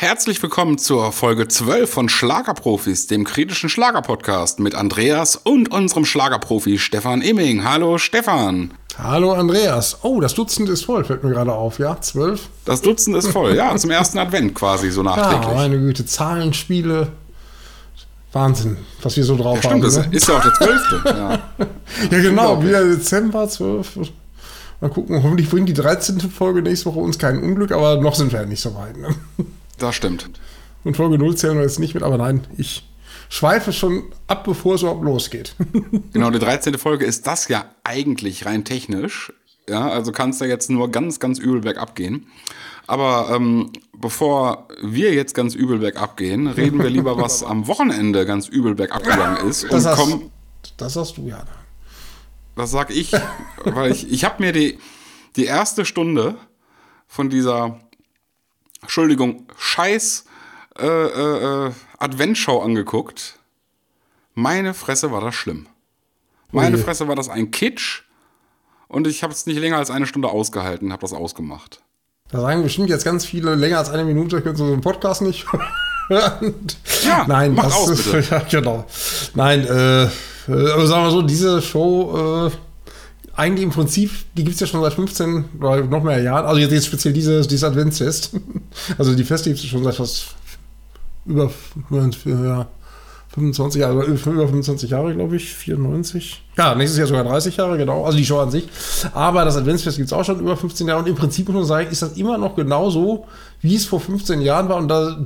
Herzlich willkommen zur Folge 12 von Schlagerprofis, dem kritischen Schlagerpodcast mit Andreas und unserem Schlagerprofi Stefan Imming. Hallo Stefan. Hallo Andreas. Oh, das Dutzend ist voll, fällt mir gerade auf, ja? Zwölf? Das Dutzend ist voll, ja, zum ersten Advent quasi, so nachträglich. Ja, meine Güte, Zahlenspiele. Wahnsinn, was wir so drauf ja, stimmt, haben. Stimmt, ne? ist ja auch der 12. ja. ja, genau, wieder Dezember, 12. Mal gucken, hoffentlich bringt die 13. Folge nächste Woche uns kein Unglück, aber noch sind wir ja nicht so weit. Ne? Das stimmt. Und Folge 0 zählen wir jetzt nicht mit, aber nein, ich schweife schon ab, bevor es überhaupt losgeht. genau, die 13. Folge ist das ja eigentlich rein technisch. Ja, also kann es da jetzt nur ganz, ganz übel bergab gehen. Aber ähm, bevor wir jetzt ganz übel bergab gehen, reden wir lieber, was am Wochenende ganz übel bergab gegangen ist. Das, hast, komm, das hast du ja. Das sag ich, weil ich, ich habe mir die, die erste Stunde von dieser Entschuldigung, scheiß äh, äh, äh, Adventshow angeguckt. Meine Fresse war das schlimm. Meine okay. Fresse war das ein Kitsch. Und ich habe es nicht länger als eine Stunde ausgehalten, habe das ausgemacht. Da sagen bestimmt jetzt ganz viele, länger als eine Minute können Sie so einen Podcast nicht hören. Ja, Nein, mach das, aus, bitte. Ja, genau. Nein, äh, aber sagen wir so, diese Show äh, eigentlich im Prinzip, die gibt es ja schon seit 15 oder noch mehr Jahren. Also jetzt speziell dieses, dieses Adventsfest. Also die Feste gibt es schon seit fast über ja, 25 Jahre, über 25 Jahre, glaube ich, 94. Ja, nächstes Jahr sogar 30 Jahre, genau. Also die Show an sich. Aber das Adventsfest gibt es auch schon über 15 Jahre. Und im Prinzip muss man sagen, ist das immer noch genauso, wie es vor 15 Jahren war. Und da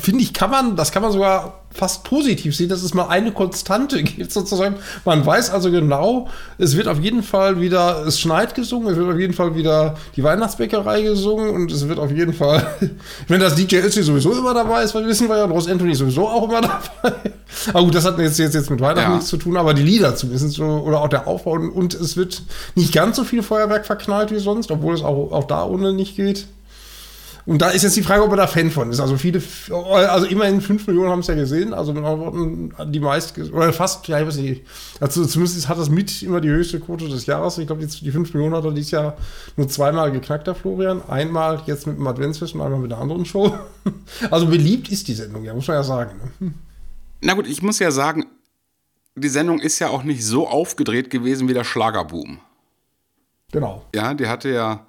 finde ich, kann man, das kann man sogar fast positiv sehen, dass es mal eine Konstante gibt, sozusagen. Man weiß also genau, es wird auf jeden Fall wieder, es schneit gesungen, es wird auf jeden Fall wieder die Weihnachtsbäckerei gesungen und es wird auf jeden Fall, wenn das DJ Ötzi sowieso immer dabei ist, weil wissen wir ja, und Ross Anthony sowieso auch immer dabei. Aber gut, das hat jetzt, jetzt, jetzt mit Weihnachten ja. nichts zu tun, aber die Lieder zumindest so, oder auch der Aufbau und es wird nicht ganz so viel Feuerwerk verknallt wie sonst, obwohl es auch, auch da ohne nicht geht. Und da ist jetzt die Frage, ob er da Fan von ist. Also viele, also immerhin 5 Millionen haben es ja gesehen, also mit anderen Worten, die meisten, oder fast, ja, ich weiß nicht, also zumindest hat das mit immer die höchste Quote des Jahres. Ich glaube, die 5 Millionen hat er dieses Jahr nur zweimal geknackt, der Florian. Einmal jetzt mit dem Adventsfest und einmal mit einer anderen Show. Also beliebt ist die Sendung, ja, muss man ja sagen. Ne? Na gut, ich muss ja sagen, die Sendung ist ja auch nicht so aufgedreht gewesen wie der Schlagerboom. Genau. Ja, die hatte ja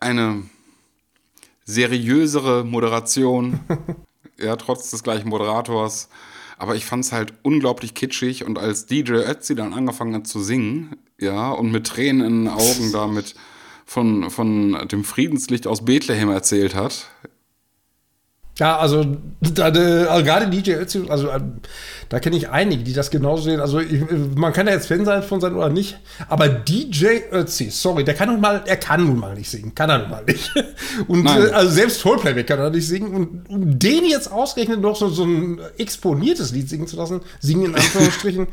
eine seriösere Moderation, ja, trotz des gleichen Moderators. Aber ich fand es halt unglaublich kitschig und als DJ Ötzi dann angefangen hat zu singen, ja, und mit Tränen in den Augen damit von, von dem Friedenslicht aus Bethlehem erzählt hat, ja, also, da, also gerade DJ Ötzi, also da kenne ich einige, die das genauso sehen. Also ich, man kann ja jetzt Fan sein von sein oder nicht, aber DJ Ötzi, sorry, der kann nun mal, er kann nun mal nicht singen, kann er nun mal nicht. Und äh, also selbst Vollplayback kann er nicht singen. Und um den jetzt ausgerechnet noch so, so ein exponiertes Lied singen zu lassen, singen in Anführungsstrichen.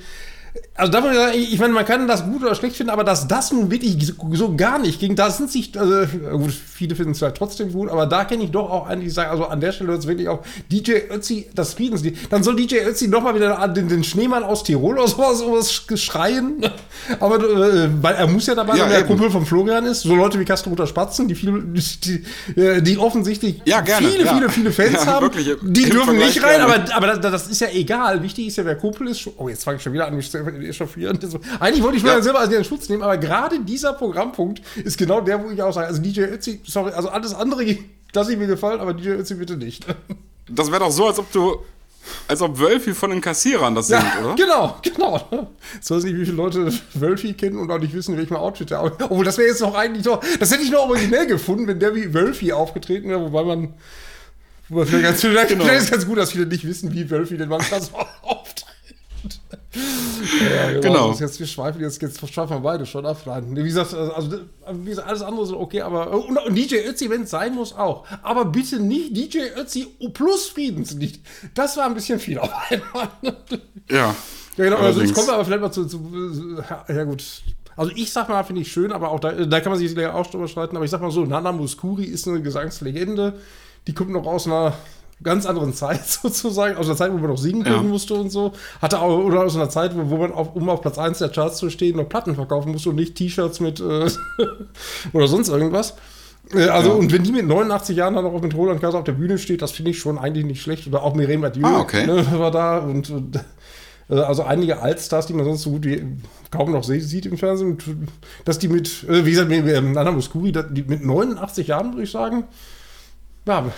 Also davon, ich meine, man kann das gut oder schlecht finden, aber dass das nun wirklich so, gar nicht ging, da sind sich, also, gut, viele finden es vielleicht trotzdem gut, aber da kenne ich doch auch einige, die sagen, also an der Stelle hört es wirklich auch DJ Ötzi, das Friedenslied. Dann soll DJ Ötzi nochmal wieder den, den, Schneemann aus Tirol oder sowas, sowas schreien. Aber äh, weil er muss ja dabei sein, ja, der Kumpel von Florian ist. So Leute wie Castro Rutter Spatzen, die, viel, die, die, die offensissiv ja, gerne, viele, ja. viele, viele Fans haben. Wirklich, die dürfen nicht rein, aber, aber das, das, ist ja egal. Wichtig ist ja, wer Kumpel ist. Oh, jetzt fange ich schon wieder an, mich zu echauffieren. Eigentlich wollte ich mir ja. selber als den Schutz nehmen, aber gerade dieser Programmpunkt ist genau der, wo ich auch sage, also DJ Ötzi, sorry, also alles andere lasse ich mir gefallen, aber DJ Ötzi bitte nicht. Das wäre doch so, als ob du als ob Wölfi von den Kassierern das ja, sind, oder? Genau, genau. Ich weiß nicht, wie viele Leute Wölfi kennen und auch nicht wissen, welchem Outfit der Obwohl, das wäre jetzt noch eigentlich noch. Das hätte ich noch originell gefunden, wenn der wie Wölfi aufgetreten wäre, wobei man. Wobei vielleicht, ganz, vielleicht, genau. ist ganz gut, dass viele nicht wissen, wie Wölfi denn manchmal so auftritt ja, genau. genau. Jetzt, wir schweifen jetzt, jetzt schweifen wir beide schon ab. Wie gesagt, also, wie gesagt, alles andere ist okay, aber und, und DJ Ötzi, wenn es sein muss, auch. Aber bitte nicht DJ Ötzi plus Friedenslied. Das war ein bisschen viel auf einmal. Ja. Ja, genau. Also jetzt kommen wir aber vielleicht mal zu, zu ja gut. Also ich sag mal, finde ich schön, aber auch da, da kann man sich auch drüber streiten. Aber ich sag mal so, Nana Muskuri ist eine Gesangslegende. Die kommt noch aus einer ganz anderen Zeit sozusagen, aus einer Zeit, wo man noch singen können ja. musste und so. Hatte auch, oder aus einer Zeit, wo, man, auf, um auf Platz 1 der Charts zu stehen, noch Platten verkaufen musste und nicht T-Shirts mit äh, oder sonst irgendwas. Äh, also, ja. und wenn die mit 89 Jahren dann auch mit Roland Kaiser auf der Bühne steht, das finde ich schon eigentlich nicht schlecht. Oder auch Mireille Mathieu ah, okay. ne, war da und, und äh, also einige Altstars, die man sonst so gut wie kaum noch sieht im Fernsehen, dass die mit, äh, wie gesagt, mit Nana Muscuri, mit 89 Jahren, würde ich sagen, ja,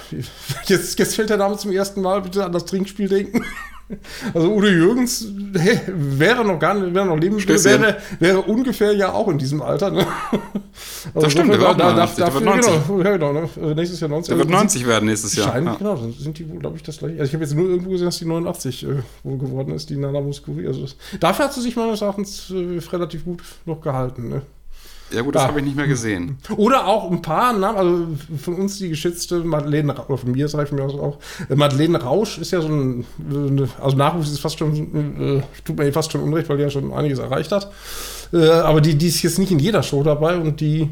jetzt, jetzt fällt der Name zum ersten Mal bitte an das Trinkspiel denken. Also Udo Jürgens hey, wäre noch gar nicht, wäre noch leben wäre, wäre ungefähr ja auch in diesem Alter. Ne? Also das stimmt, der wird, da, darf, dafür, 90. Genau, ja, genau, ne? Nächstes Jahr 90. Der wird 90 werden nächstes Jahr. Scheint, ja. Genau, dann sind die, glaube ich, das gleiche. Also ich habe jetzt nur irgendwo gesehen, dass die 89 äh, wohl geworden ist, die Nana Muscuri. Also das, dafür hat sie sich meines Erachtens äh, relativ gut noch gehalten. Ne? Ja gut, das ah. habe ich nicht mehr gesehen. Oder auch ein paar Namen, also von uns die geschätzte Madeleine, oder von mir sage ich mir auch, Madeleine Rausch ist ja so ein, also Nachwuchs ist fast schon, äh, tut mir fast schon unrecht, weil die ja schon einiges erreicht hat. Äh, aber die, die ist jetzt nicht in jeder Show dabei und die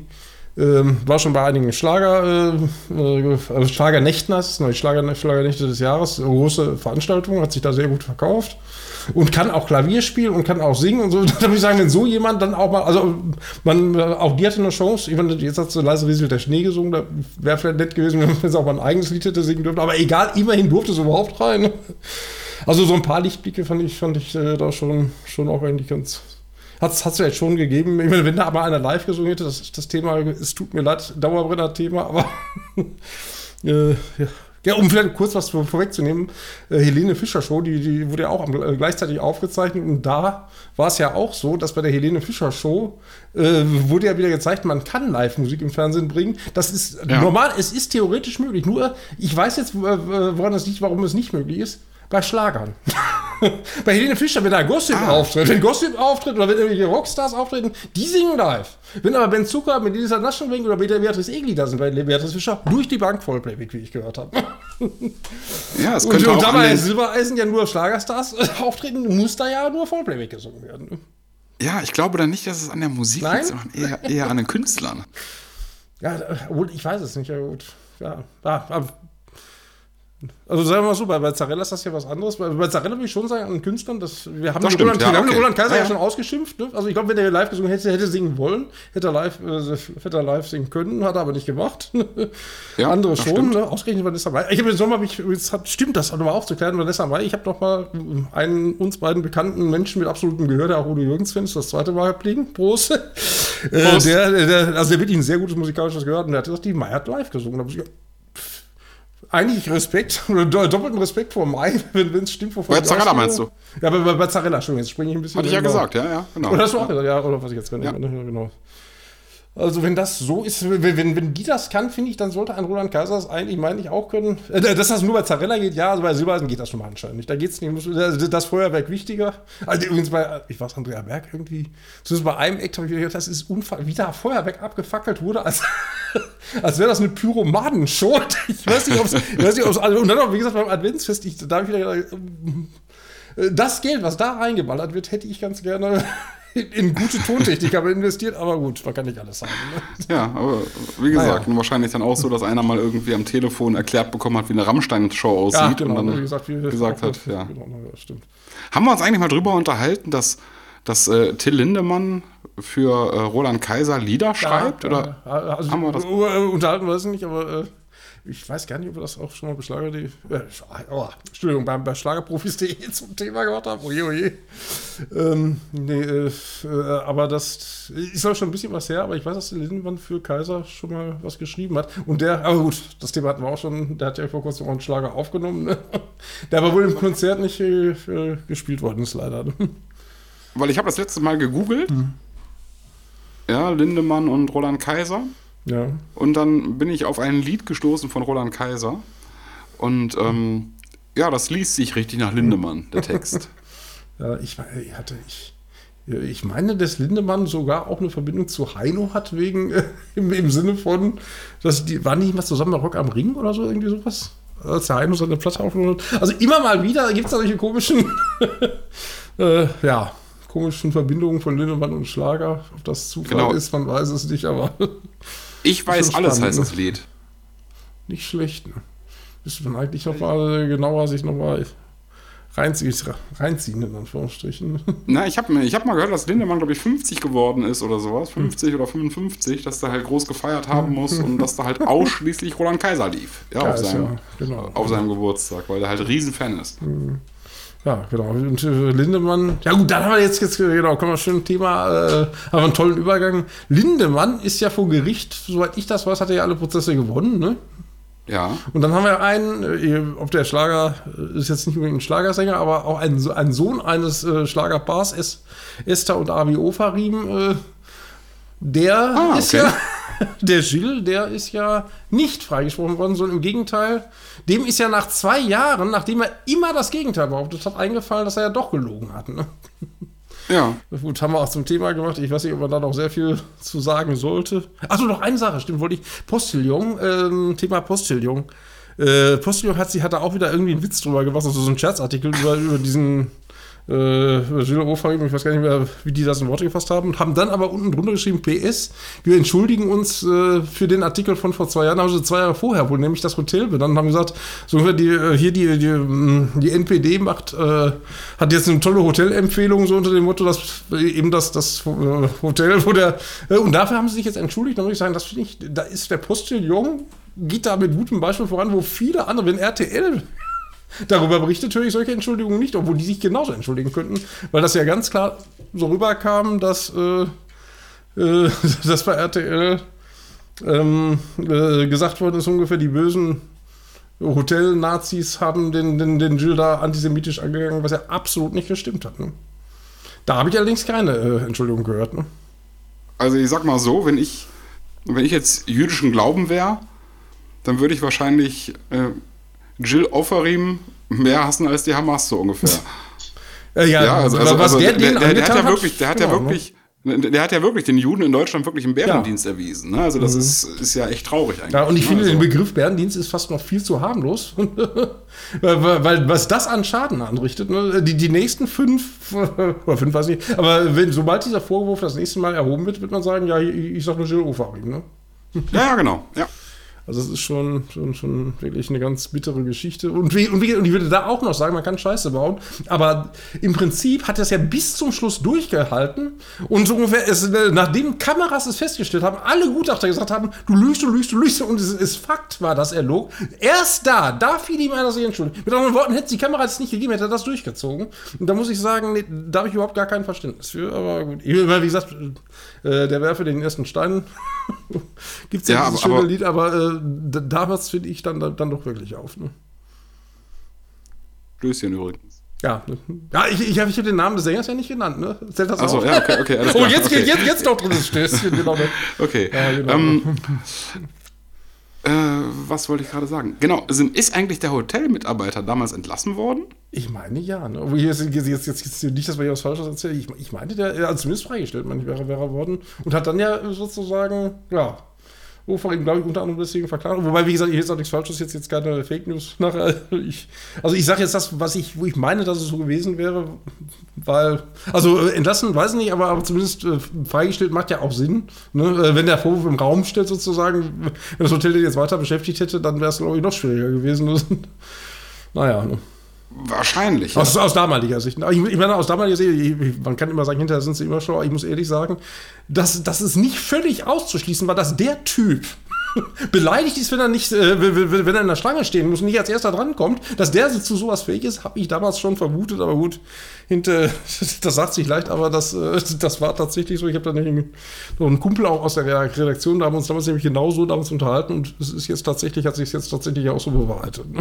ähm, war schon bei einigen Schlager, äh, äh also Schlagernächten, das ist neue Schlager, Schlagernächte des Jahres, große Veranstaltung, hat sich da sehr gut verkauft und kann auch Klavier spielen und kann auch singen und so. Da würde ich sagen, wenn so jemand dann auch mal, also man, auch die hatte eine Chance. Ich meine, jetzt hat so leise rieselt der Schnee gesungen, da wäre vielleicht nett gewesen, wenn sie auch mal ein eigenes Lied hätte singen dürfen. Aber egal, immerhin durfte es überhaupt rein. Also so ein paar Lichtblicke fand ich, fand ich äh, da schon, schon auch eigentlich ganz, hat es ja jetzt schon gegeben. Ich meine, wenn da aber einer live gesungen hätte, das, das Thema, es tut mir leid, Dauerbrenner-Thema, aber äh, ja, ja, um vielleicht kurz was vorwegzunehmen, äh, Helene Fischer Show, die, die wurde ja auch äh, gleichzeitig aufgezeichnet und da war es ja auch so, dass bei der Helene Fischer Show äh, wurde ja wieder gezeigt, man kann Live-Musik im Fernsehen bringen. Das ist ja. normal, es ist theoretisch möglich. Nur, ich weiß jetzt, woran das liegt, warum es nicht möglich ist bei Schlagern. bei Helene Fischer, wenn da Gossip ah. auftritt, wenn Gossip auftritt oder wenn irgendwelche Rockstars auftreten, die singen live. Wenn aber Ben Zucker mit Lisa Naschenwing oder mit der Beatrice Egli da sind bei Beatrice Fischer, durch die Bank Vollplayback, wie ich gehört habe. ja, es könnte und, auch. Und da bei Silbereisen ja nur Schlagerstars auftreten, muss da ja nur Vollplayback gesungen werden. Ja, ich glaube dann nicht, dass es an der Musik Nein? liegt, sondern eher, eher an den Künstlern. Ja, ich weiß es nicht, ja gut. Ja, aber also sagen wir mal so, bei, bei Zarella ist das ja was anderes. Bei, bei Zarella würde ich schon sagen, an Künstlern, dass wir haben, das stimmt, Roland, ja, wir haben okay. Roland Kaiser ja, ja, schon ausgeschimpft. Ne? Also ich glaube, wenn er live gesungen hätte, hätte singen wollen, hätte er live, äh, hätte er live singen können, hat er aber nicht gemacht. ja, Andere schon, ne? ausgerechnet Vanessa Mai. Ich habe den Sommer, mich, jetzt hat, stimmt das nochmal aufzuklären, Vanessa Mai, ich habe noch mal einen uns beiden bekannten Menschen mit absolutem Gehör, der auch Udo Jürgens-Fan ist, das zweite Mal geblieben. Prost. Prost. Äh, der, der, also der wirklich ein sehr gutes musikalisches Gehör und der hat gesagt, die Mai hat live gesungen. Da muss ich eigentlich Respekt, oder doppelten Respekt vor Mai, wenn es stimmt. Vor bei Zarella meinst du? Ja, bei, bei Zarella, Entschuldigung, jetzt springe ich ein bisschen. Hatte ich ja gesagt, ja, ja, genau. Oder hast du auch gesagt, ja, oder was ich jetzt gerade ja. genau. Also wenn das so ist, wenn, wenn, wenn die das kann, finde ich, dann sollte ein Roland Kaiser das eigentlich, meine ich, auch können. Äh, dass das nur bei Zarella geht, ja, also bei Silbereisen geht das schon mal anscheinend nicht. Da geht es nicht, das Feuerwerk wichtiger. Also übrigens bei, ich weiß, Andrea Berg irgendwie, zumindest bei einem Act habe ich gedacht, das ist unfall, wie da Feuerwerk abgefackelt wurde, als, als wäre das eine Pyromanen-Show. Ich weiß nicht, ob es, also, und dann auch, wie gesagt, beim Adventsfest, ich, da habe ich wieder gedacht, äh, das Geld, was da reingeballert wird, hätte ich ganz gerne in gute Tontechnik aber investiert, aber gut, man kann nicht alles sagen. Ne? Ja, aber wie gesagt, naja. wahrscheinlich dann auch so, dass einer mal irgendwie am Telefon erklärt bekommen hat, wie eine Rammstein-Show aussieht ja, genau, und dann wie gesagt, wie gesagt hat, ja. Genau, ja, stimmt. Haben wir uns eigentlich mal drüber unterhalten, dass, dass äh, Till Lindemann für äh, Roland Kaiser Lieder schreibt? Ja, oder also, haben wir das? Unterhalten wir es nicht, aber äh, ich weiß gar nicht, ob wir das auch schon mal bei Schlager, äh, oh, Entschuldigung, beim, bei Schlagerprofis.de zum Thema gemacht haben. Oje, oje. Ähm, nee, äh, aber das ist auch schon ein bisschen was her, aber ich weiß, dass der Lindenmann für Kaiser schon mal was geschrieben hat. Und der, aber gut, das Thema hatten wir auch schon, der hat ja vor kurzem auch einen Schlager aufgenommen. Ne? Der aber wohl im Konzert nicht äh, gespielt worden ist, leider. Ne? Weil ich habe das letzte Mal gegoogelt. Hm. Ja, Lindemann und Roland Kaiser. Ja. Und dann bin ich auf ein Lied gestoßen von Roland Kaiser. Und ähm, ja, das liest sich richtig nach Lindemann, der Text. ja, ich, hatte, ich, ich meine, dass Lindemann sogar auch eine Verbindung zu Heino hat, wegen äh, im, im, Sinne von, dass die, waren nicht mal zusammen bei Rock am Ring oder so, irgendwie sowas? Als der Heino seine Platte aufgenommen hat. Also immer mal wieder gibt es da solche komischen, äh, ja, komischen Verbindungen von Lindemann und Schlager. Ob das Zufall genau. ist, man weiß es nicht, aber. Ich weiß alles, heißt das Lied. Nicht schlecht, ne? Müsste man eigentlich noch mal genauer sich noch mal reinziehen, reinziehen in Anführungsstrichen. Na, ich habe ich hab mal gehört, dass Lindemann, glaube ich, 50 geworden ist oder sowas. 50 oder 55, dass der halt groß gefeiert haben muss und dass da halt ausschließlich Roland Kaiser lief. Ja, Ja, auf, seinem, ja, genau. auf seinem Geburtstag, weil der halt Riesenfan ist. Ja, genau. Und äh, Lindemann, ja gut, dann haben wir jetzt, jetzt genau, kommen wir schön Thema, äh, haben wir einen tollen Übergang. Lindemann ist ja vor Gericht, soweit ich das weiß, hat er ja alle Prozesse gewonnen, ne? Ja. Und dann haben wir einen, äh, ob der Schlager, äh, ist jetzt nicht unbedingt ein Schlagersänger, aber auch ein, ein Sohn eines äh, Schlagerpaars, Es, Esther und Avi Ofarim, äh, der Ah, ist okay. ja, der Gilles, der ist ja nicht freigesprochen worden, sondern im Gegenteil, dem ist ja nach zwei Jahren, nachdem er immer das Gegenteil behauptet hat, eingefallen, dass er ja doch gelogen hat. Ne? Ja. Gut, haben wir auch zum Thema gemacht. Ich weiß nicht, ob man da noch sehr viel zu sagen sollte. Achso, noch eine Sache, stimmt, wollte ich. Postillon, ähm, Thema Postillon. Äh, Postillon hat, sie hat da auch wieder irgendwie einen Witz drüber gemacht, also so ein Scherzartikel über, über diesen äh, Gilles Ofarim, ich weiß gar nicht mehr, wie die das in Worte gefasst haben, haben dann aber unten drunter geschrieben, PS, wir entschuldigen uns äh, für den Artikel von vor zwei Jahren, haben zwei Jahre vorher wohl, nämlich das Hotel benannt, haben gesagt, so die, äh, hier die, die, mh, die NPD macht, äh, hat jetzt eine tolle Hotelempfehlung, so unter dem Motto, dass äh, eben das, das äh, Hotel, wo der, und dafür haben sie sich jetzt entschuldigt, dann muss ich sagen, das finde ich, da ist der Postillon, geht da mit gutem Beispiel voran, wo viele andere, wenn RTL Darüber berichtet höre ich solche Entschuldigungen nicht, obwohl die sich genauso entschuldigen könnten, weil das ja ganz klar so rüberkam, dass, äh, äh, dass bei RTL ähm, äh, gesagt worden ist, ungefähr die bösen Hotel-Nazis haben den, den, den Jill da antisemitisch angegangen, was ja absolut nicht gestimmt hat. Ne? Da habe ich allerdings keine äh, Entschuldigung gehört. Ne? Also ich sag mal so, wenn ich, wenn ich jetzt jüdischen Glauben wäre, dann würde ich wahrscheinlich äh, Jill Ofarim mehr hassen als die Hamas, so ungefähr. Äh, Ja, also, also, was also der, der, der, der hat ja wirklich, der hat ja genau, ne? wirklich, der hat ja wirklich den Juden in Deutschland wirklich einen Bärendienst erwiesen. Ne? Also das ist, ist ja echt traurig eigentlich. Ja, und ich ne? finde, also, den Begriff Bärendienst ist fast noch viel zu harmlos. weil, weil- was das an Schaden anrichtet, ne? die, die nächsten fünf, oder fünf weiß ich nicht, aber wenn, sobald dieser Vorwurf das nächste Mal erhoben wird, wird man sagen, ja, ich, ich sag nur Gilles Ofarim, ne? Ja, ja, genau. Ja. Also es ist schon, schon, schon wirklich eine ganz bittere Geschichte. Und, wie, und, wie, und ich würde da auch noch sagen, man kann Scheiße bauen, aber im Prinzip hat er es ja bis zum Schluss durchgehalten. Und so ungefähr, es, äh, nachdem Kameras es festgestellt haben, alle Gutachter gesagt haben, du lügst, du lügst, du lügst, und es ist Fakt war, dass er log. Erst da, da fiel ihm einer sich entschuldigt. Mit anderen Worten, hätte es die Kamera jetzt nicht gegeben, hätte er das durchgezogen. Und da muss ich sagen, nee, da habe ich überhaupt gar kein Verständnis für. Aber gut, wie gesagt, äh, der Werfe den ersten Stein gibt es ja, Ja, dieses aber- schöne aber- Lied, aber da, es, finde ich, dann, dann doch wirklich auf. Ne? Stößchen übrigens. Ja, ne? ja ich, ich habe ich hab den Namen des Sängers ja nicht genannt. Ne? Zählt das Achso, auch? ja, okay, okay. Oh, jetzt, okay. jetzt, jetzt noch drin das Stößchen. Genau, ne? Okay. Ja, genau. ähm, äh, was wollte ich gerade sagen? Genau, sind, ist eigentlich der Hotelmitarbeiter damals entlassen worden? Ich meine ja. Ne? Ist, jetzt, jetzt, jetzt, jetzt nicht, dass wir hier was Falsches erzählen. Ich, ich meinte, der also zumindest freigestellt, wäre, wäre er worden. Und hat dann ja sozusagen, ja, Ofarim, glaube ich, unter anderem deswegen verklagt. Wobei, wie gesagt, hier ist auch nichts Falsches, jetzt, jetzt keine Fake News nachher. Ich, also ich sage jetzt das, was ich, wo ich meine, dass es so gewesen wäre, weil, also äh, entlassen, weiß ich nicht, aber, aber zumindest äh, freigestellt macht ja auch Sinn. Ne? Äh, Wenn der Vorwurf im Raum steht, sozusagen, wenn das Hotel den jetzt weiter beschäftigt hätte, dann wäre es, glaube ich, noch schwieriger gewesen. naja, ne? Wahrscheinlich. Ja. Aus, aus damaliger Sicht. Aber Ich, ich meine, aus damaliger Sicht, ich, man kann immer sagen, hinterher sind sie immer schlauer. Ich muss ehrlich sagen, dass, dass es nicht völlig auszuschließen war, dass der Typ beleidigt ist, wenn er nicht, äh, wenn er in der Schlange stehen muss und nicht als erster drankommt, dass der zu sowas fähig ist, habe ich damals schon vermutet, aber gut, hinter, das sagt sich leicht, aber das, äh, das war tatsächlich so. Ich habe da nämlich einen, so einen Kumpel auch aus der Redaktion, da haben wir uns damals nämlich genauso damals unterhalten und es ist jetzt tatsächlich, hat sich jetzt tatsächlich auch so bewahrheitet.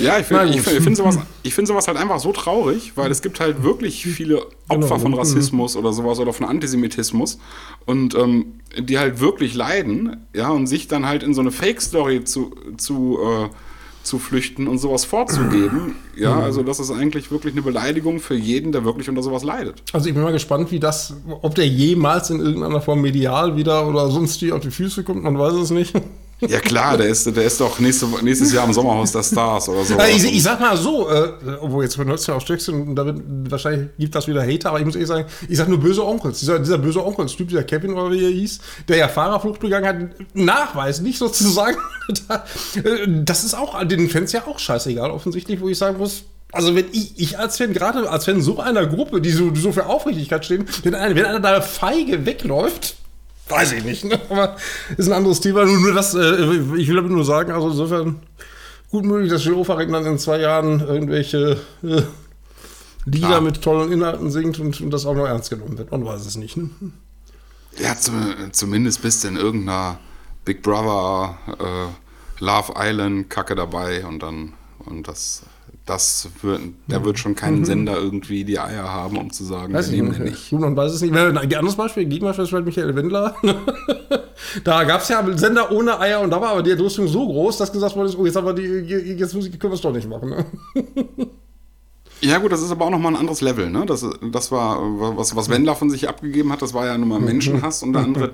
Ja, ich finde ich find, ich find sowas, ich find sowas halt einfach so traurig, weil es gibt halt wirklich viele Opfer Genau. von Rassismus oder sowas oder von Antisemitismus und ähm, die halt wirklich leiden, ja, und sich dann halt in so eine Fake-Story zu, zu, äh, zu flüchten und sowas vorzugeben, ja, also das ist eigentlich wirklich eine Beleidigung für jeden, der wirklich unter sowas leidet. Also ich bin mal gespannt, wie das, ob der jemals in irgendeiner Form medial wieder oder sonst wie auf die Füße kommt, man weiß es nicht. Ja klar, der ist, der ist doch nächste, nächstes Jahr im Sommerhaus der Stars oder so. Ich, ich sag mal so, äh, obwohl jetzt benutzt ja auch Stöckchen und da wird, wahrscheinlich gibt das wieder Hater, aber ich muss ehrlich sagen, ich sag nur böse Onkels. Dieser, dieser böse Onkels-Typ, dieser Kevin oder wie er hieß, der ja Fahrerflucht begangen hat, nachweislich sozusagen. da, äh, das ist auch den Fans ja auch scheißegal, offensichtlich, wo ich sagen muss, Also wenn ich, ich als Fan, gerade als Fan so einer Gruppe, die so, so für Aufrichtigkeit stehen, wenn einer, wenn einer da feige wegläuft, weiß ich nicht, ne? aber ist ein anderes Thema. Nur, nur das, äh, ich will damit nur sagen, also insofern gut möglich, dass Jill Ofaring dann in zwei Jahren irgendwelche äh, Lieder Ah. mit tollen Inhalten singt und, und das auch noch ernst genommen wird. Man weiß es nicht. Ne? Ja, zum, zumindest bist du in irgendeiner Big Brother, äh, Love Island Kacke dabei und dann, und das, das wird, da wird schon kein Sender irgendwie die Eier haben, um zu sagen, Mhm. Weiß wir ich nehmen nicht. den nicht. Man weiß es nicht. Ein anderes Beispiel, Gegenbeispiel ist vielleicht Michael Wendler. da gab es ja Sender ohne Eier und da war aber die Entrüstung so groß, dass gesagt wurde, oh, jetzt, haben wir die, jetzt muss ich, können wir es doch nicht machen. Ne? Ja, gut, das ist aber auch nochmal ein anderes Level, ne? Das, das war, was, was Wendler von sich abgegeben hat, das war ja nun mal Menschenhass und der andere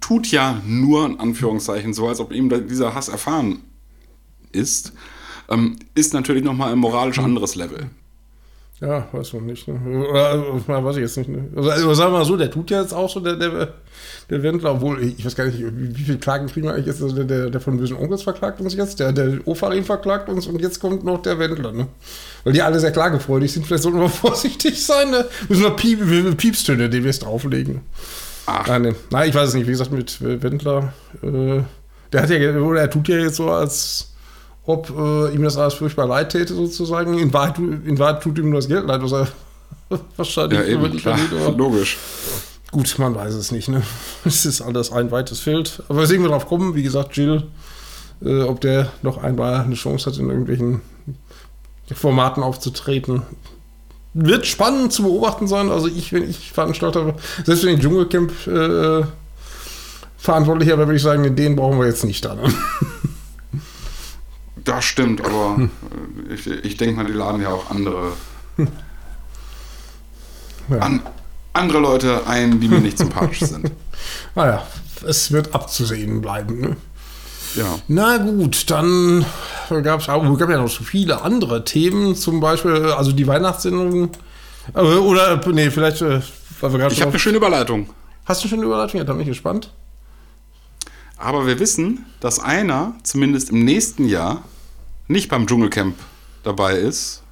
tut ja nur, in Anführungszeichen, so, als ob ihm dieser Hass erfahren ist, ähm, ist natürlich nochmal ein moralisch anderes Level. Ja, weiß man nicht. Ne? Oder, oder, weiß ich jetzt nicht. Ne? Also, also sagen wir mal so, der tut ja jetzt auch so, der, der, der Wendler, obwohl, ich weiß gar nicht, wie, wie viel Klagen kriegen wir eigentlich jetzt? Also der, der, der von bösen Onkels verklagt uns jetzt, der, der Ofarim verklagt uns und jetzt kommt noch der Wendler, ne? Weil die alle sehr klagefreudig sind. Vielleicht sollten wir vorsichtig sein, ne? Müssen wir Piep, Piepstöne demnächst drauflegen. Ach, Nein, nee. Nein, ich weiß es nicht. Wie gesagt, mit Wendler, äh, der hat ja, oder er tut ja jetzt so, als ob äh, ihm das alles furchtbar leid täte, sozusagen. In Wahrheit, in Wahrheit tut ihm nur das Geld leid, was er wahrscheinlich ja, über eben, die klar, verdient. logisch. Gut, man weiß es nicht, ne? Es ist alles ein weites Feld. Aber sehen wir drauf kommen, wie gesagt, Jill, äh, ob der noch einmal eine Chance hat, in irgendwelchen Formaten aufzutreten. Wird spannend zu beobachten sein. Also ich, wenn ich Veranstalter, selbst wenn ich Dschungelcamp äh, verantwortlicher wäre, würde ich sagen, den brauchen wir jetzt nicht da. Ne? Das stimmt, aber äh, ich, ich denke mal, die laden ja auch andere, Ja. an, andere Leute ein, die mir nicht sympathisch sind. Naja, es wird abzusehen bleiben. Ne? Ja. Na gut, dann gab es gab ja noch so viele andere Themen, zum Beispiel, also die Weihnachtssendung. äh, Oder, nee, vielleicht, äh, weil wir gerade Ich habe eine schöne Überleitung. Hast du eine Überleitung? Ja, da bin ich gespannt. Aber wir wissen, dass einer zumindest im nächsten Jahr nicht beim Dschungelcamp dabei ist.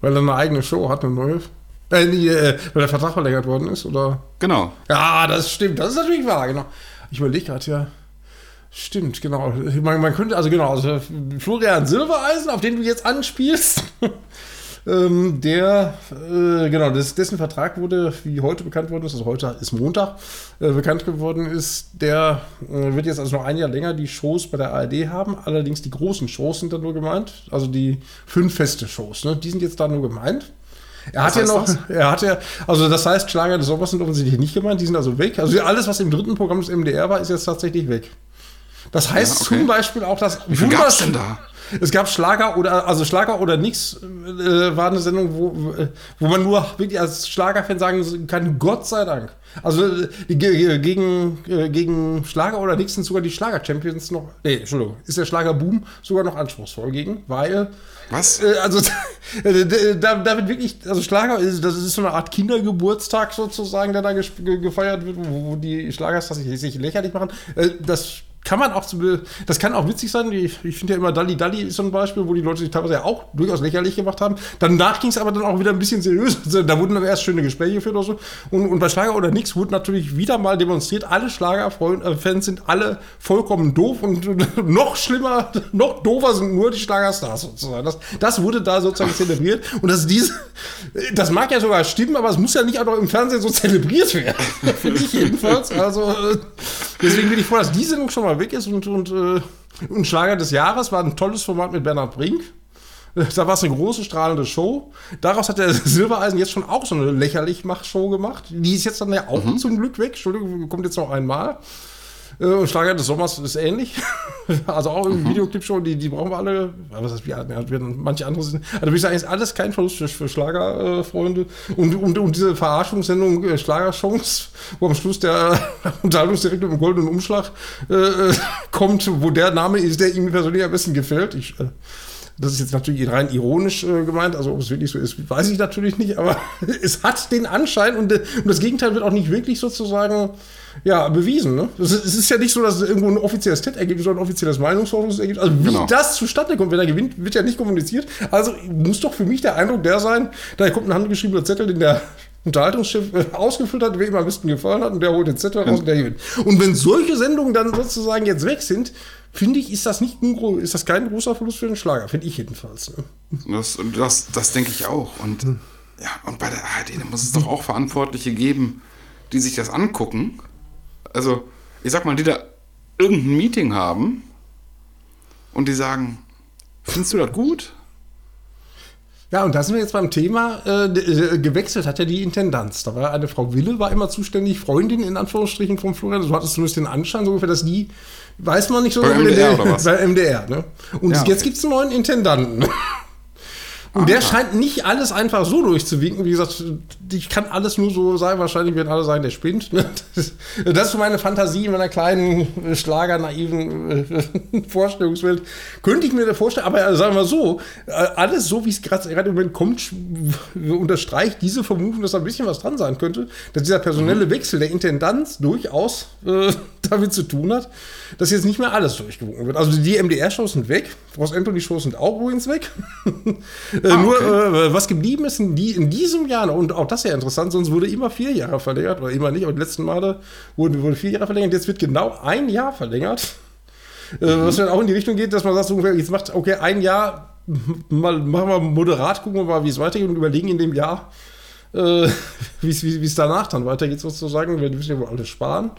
Weil er eine eigene Show hat, eine neue. Äh, nee, äh, weil der Vertrag verlängert worden ist, oder? Genau. Ja, das stimmt. Das ist natürlich wahr, genau. Ich überlege gerade, ja. Stimmt, genau. Man, man könnte, also genau, also Florian Silbereisen, auf den du jetzt anspielst, ähm, der, äh, genau, des, dessen Vertrag wurde, wie heute bekannt worden ist, also heute ist Montag, äh, bekannt geworden ist, der äh, wird jetzt also noch ein Jahr länger die Shows bei der ARD haben. Allerdings die großen Shows sind da nur gemeint, also die fünf feste Shows, ne? die sind jetzt da nur gemeint. Er hat ja noch, er hat ja, also das heißt, Schlager des Sommers sind offensichtlich nicht gemeint, die sind also weg. Also alles, was im dritten Programm des MDR war, ist jetzt tatsächlich weg. Das heißt Ja, okay. zum Beispiel auch, dass Wie viel gab's denn da? Es gab Schlager oder also Schlager oder nix äh, war eine Sendung, wo, äh, wo man nur wirklich als Schlagerfan sagen kann, Gott sei Dank. Also äh, ge- gegen, äh, gegen Schlager oder nix sind sogar die Schlager-Champions noch, nee, Entschuldigung, ist der Schlagerboom sogar noch anspruchsvoll gegen, weil Was? äh, also da, da wird wirklich, also Schlager, ist, das ist so eine Art Kindergeburtstag sozusagen, der da gefeiert wird, wo, wo die Schlagerstars sich, sich lächerlich machen. Das kann man auch, das kann auch witzig sein. Ich, ich finde ja immer Dalli Dalli ist so ein Beispiel, wo die Leute sich teilweise ja auch durchaus lächerlich gemacht haben. Danach ging es aber dann auch wieder ein bisschen seriös. Also, Da wurden dann erst schöne Gespräche geführt oder so. Und, und bei Schlager oder nix wurde natürlich wieder mal demonstriert, alle Schlagerfans sind alle vollkommen doof und noch schlimmer, noch doofer sind nur die Schlagerstars sozusagen. Das, das wurde da sozusagen zelebriert. Und dass diese, das mag ja sogar stimmen, aber es muss ja nicht noch im Fernsehen so zelebriert werden. Finde ich jedenfalls. Also, deswegen bin ich froh, dass die Sendung schon mal weg ist und, und, äh, und Schlager des Jahres war ein tolles Format mit Bernhard Brink. Da war es eine große, strahlende Show. Daraus hat der Silbereisen jetzt schon auch so eine lächerlich Mach-Show gemacht. Die ist jetzt dann ja auch zum Glück weg. Entschuldigung, kommt jetzt noch einmal. Äh, Und Schlager des Sommers ist ähnlich. Also auch im Videoclip-Show, die, die brauchen wir alle. Was heißt, wir, wir manche andere sind. Also ich sagen, ist alles kein Verlust für, für Schlagerfreunde. Und, und, und diese Verarschungssendung äh, Schlagershows, wo am Schluss der Unterhaltungsdirektor im goldenen Umschlag äh, äh, kommt, wo der Name ist, der ihm persönlich am besten gefällt. Ich, äh, Das ist jetzt natürlich rein ironisch äh, gemeint, also ob es wirklich so ist, weiß ich natürlich nicht, aber es hat den Anschein und, äh, und das Gegenteil wird auch nicht wirklich sozusagen ja, bewiesen. Ne? Es, ist, ist ja nicht so, dass es irgendwo ein offizielles TED-Ergebnis oder ein offizielles Meinungsforschungsergebnis Also wie genau. das zustande kommt, wenn er gewinnt, wird ja nicht kommuniziert. Also muss doch für mich der Eindruck der sein, da kommt ein handgeschriebener Zettel, den der Unterhaltungsschiff äh, ausgefüllt hat, wem am besten gefallen hat und der holt den Zettel raus und der gewinnt. Und wenn solche Sendungen dann sozusagen jetzt weg sind, finde ich, ist das nicht ein, ist das kein großer Verlust für den Schlager, finde ich jedenfalls. Ne? Das, das, das denke ich auch. Und, ja, und bei der ARD muss es doch auch Verantwortliche geben, die sich das angucken. Also, ich sag mal, die da irgendein Meeting haben und die sagen, findest du das gut? Ja, und da sind wir jetzt beim Thema, äh, äh, gewechselt hat ja die Intendanz. Da war eine Frau Wille, war immer zuständig, Freundin in Anführungsstrichen vom Florian. So hat es zumindest den Anschein, so ungefähr, dass die Weiß man nicht so. Bei MDR der, oder was? Bei MDR, ne? Und ja. jetzt gibt es einen neuen Intendanten. Und ah, der scheint nicht alles einfach so durchzuwinken. Wie gesagt, ich kann alles nur so sagen. Wahrscheinlich werden alle sagen, der spinnt. Ne? Das ist so meine Fantasie in meiner kleinen, schlagernaiven äh, Vorstellungswelt. Könnte ich mir da vorstellen. Aber äh, sagen wir mal so, äh, alles so, wie es gerade im Moment kommt, unterstreicht diese Vermutung, dass da ein bisschen was dran sein könnte. Dass dieser personelle mhm. Wechsel der Intendanz durchaus äh, damit zu tun hat, dass jetzt nicht mehr alles durchgewunken wird. Also die MDR-Shows sind weg. Ross Anthony-Shows sind auch übrigens weg. Äh, ah, Nur okay. äh, was geblieben ist in, die, in, diesem Jahr, und auch das ist ja interessant, sonst wurde immer vier Jahre verlängert, oder immer nicht, aber die letzten Male wurden, wurde vier Jahre verlängert, jetzt wird genau ein Jahr verlängert. Äh, mhm. Was dann auch in die Richtung geht, dass man sagt, jetzt macht, okay, ein Jahr, mal, machen wir moderat, gucken wir mal, wie es weitergeht und überlegen in dem Jahr, äh, wie es danach dann weitergeht, sozusagen. Wir müssen ja wohl alles sparen.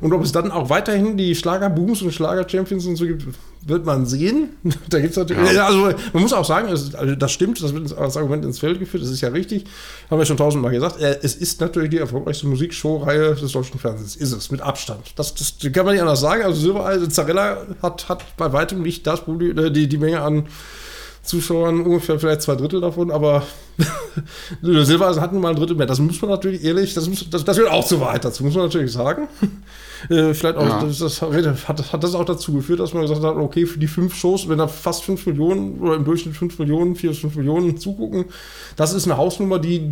Und ob es dann auch weiterhin die Schlagerbooms und Schlager-Champions und so gibt, wird man sehen. da gibt's natürlich, ja. also man muss auch sagen, es, also das stimmt, das wird als Argument ins Feld geführt, das ist ja richtig. Haben wir schon tausendmal gesagt. Äh, es ist natürlich die erfolgreichste Musikshow-Reihe des deutschen Fernsehens. Ist es, mit Abstand. Das, das kann man nicht anders sagen. Also Silbereisen, Zarella hat, hat bei weitem nicht das Problem, äh, die, die Menge an Zuschauern, ungefähr vielleicht zwei Drittel davon, aber Silbereisen hat nun mal ein Drittel mehr. Das muss man natürlich ehrlich, das, muss, das, das gehört auch zur Wahrheit dazu, muss man natürlich sagen. Äh, vielleicht auch, ja. das, das hat, hat, das auch dazu geführt, dass man gesagt hat, okay, für die fünf Shows, wenn da fast fünf Millionen oder im Durchschnitt fünf Millionen, vier bis fünf Millionen zugucken, das ist eine Hausnummer, die,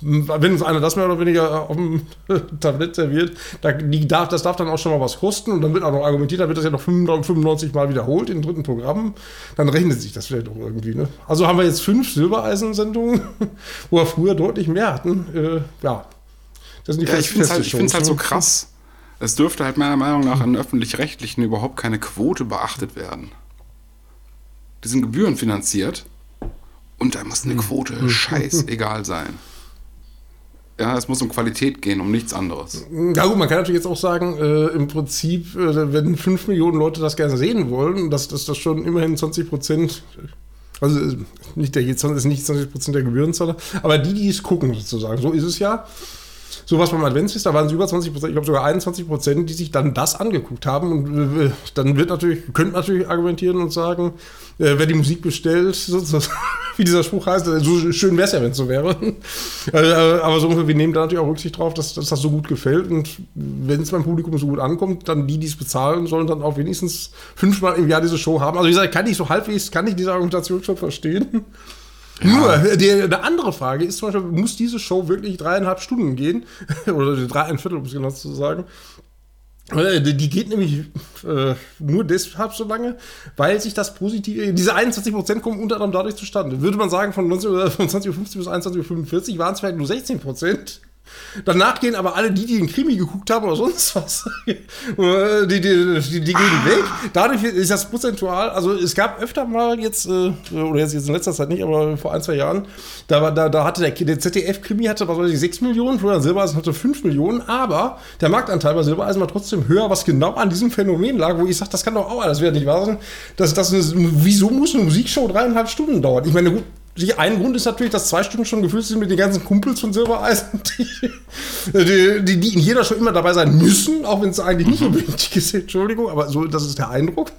wenn uns einer das mehr oder weniger auf dem Tablett serviert, da, die darf, das darf dann auch schon mal was kosten und dann wird auch noch argumentiert, dann wird das ja noch 95 Mal wiederholt in dritten Programmen, dann rechnet sich das vielleicht auch irgendwie. Ne? Also haben wir jetzt fünf Silbereisen-Sendungen, wo wir früher deutlich mehr hatten. Äh, ja, das sind die ja, ich finde es halt, halt so ne? krass es dürfte halt meiner Meinung nach an öffentlich-rechtlichen überhaupt keine Quote beachtet werden. Die sind gebührenfinanziert und da muss eine hm. Quote hm. scheißegal sein. Ja, es muss um Qualität gehen, um nichts anderes. Ja gut, man kann natürlich jetzt auch sagen, äh, im Prinzip, äh, wenn 5 Millionen Leute das gerne sehen wollen, dass das, das schon immerhin 20 Prozent, also äh, nicht der, ist nicht 20 Prozent der Gebührenzahler, aber die, die es gucken sozusagen, so ist es ja sowas beim Adventsfest, da waren es über 20 Prozent, ich glaube sogar 21 Prozent, die sich dann das angeguckt haben. Und äh, dann wird natürlich, könnte natürlich argumentieren und sagen, äh, wer die Musik bestellt, wie dieser Spruch heißt, so schön wäre es ja, wenn es so wäre. äh, aber so, wir nehmen da natürlich auch Rücksicht drauf, dass, dass das so gut gefällt. Und wenn es beim Publikum so gut ankommt, dann die, die es bezahlen, sollen dann auch wenigstens fünfmal im Jahr diese Show haben. Also wie gesagt, kann ich so halbwegs, kann ich diese Argumentation schon verstehen. Nur, die, eine andere Frage ist zum Beispiel, muss diese Show wirklich dreieinhalb Stunden gehen? Oder dreieinviertel, um es genau zu sagen. Äh, die geht nämlich äh, nur deshalb so lange, weil sich das Positive, diese 21% kommen unter anderem dadurch zustande. Würde man sagen, von 20.50 Uhr bis 21.45 Uhr waren es vielleicht nur 16%. Danach gehen aber alle die, die den Krimi geguckt haben oder sonst was, die, die, die, die gehen ah. weg. Dadurch ist das prozentual, also es gab öfter mal jetzt, äh, oder jetzt, jetzt in letzter Zeit nicht, aber vor ein, zwei Jahren, da, da, da hatte der, der ZDF-Krimi hatte, was weiß ich, 6 Millionen, Florian Silbereisen hatte 5 Millionen, aber der Marktanteil bei Silbereisen war trotzdem höher, was genau an diesem Phänomen lag, wo ich sage, das kann doch auch alles werden, nicht wahr sein. Das, das, wieso muss eine Musikshow dreieinhalb Stunden dauern? Ich meine, gut, ein Grund ist natürlich, dass zwei Stunden schon gefüllt sind mit den ganzen Kumpels von Silbereisen, die, die, die in jeder Show immer dabei sein müssen, auch wenn es eigentlich nicht mhm. unbedingt ist. Entschuldigung, aber so, das ist der Eindruck.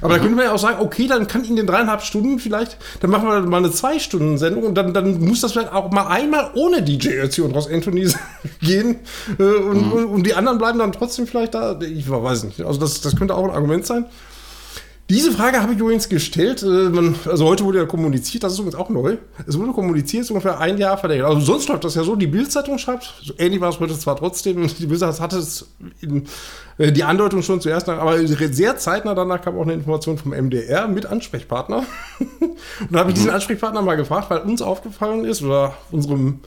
Aber da könnte man ja auch sagen, okay, dann kann in den dreieinhalb Stunden vielleicht, dann machen wir mal eine Zwei-Stunden-Sendung und dann, dann muss das vielleicht auch mal einmal ohne DJ Ötzi und Ross Anthony gehen äh, und, mhm. und, und, die anderen bleiben dann trotzdem vielleicht da. Ich weiß nicht. Also das, das könnte auch ein Argument sein. Diese Frage habe ich übrigens gestellt. Äh, also heute wurde ja kommuniziert, das ist übrigens auch neu. Es wurde kommuniziert, es ist ungefähr ein Jahr verlängert. Also sonst läuft das ja so, die Bildzeitung schreibt, so ähnlich war es heute zwar trotzdem, die Bildzeitung hatte es in, äh, die Andeutung schon zuerst, aber sehr zeitnah danach kam auch eine Information vom MDR mit Ansprechpartner. Und da habe ich diesen Ansprechpartner mal gefragt, weil uns aufgefallen ist, oder unserem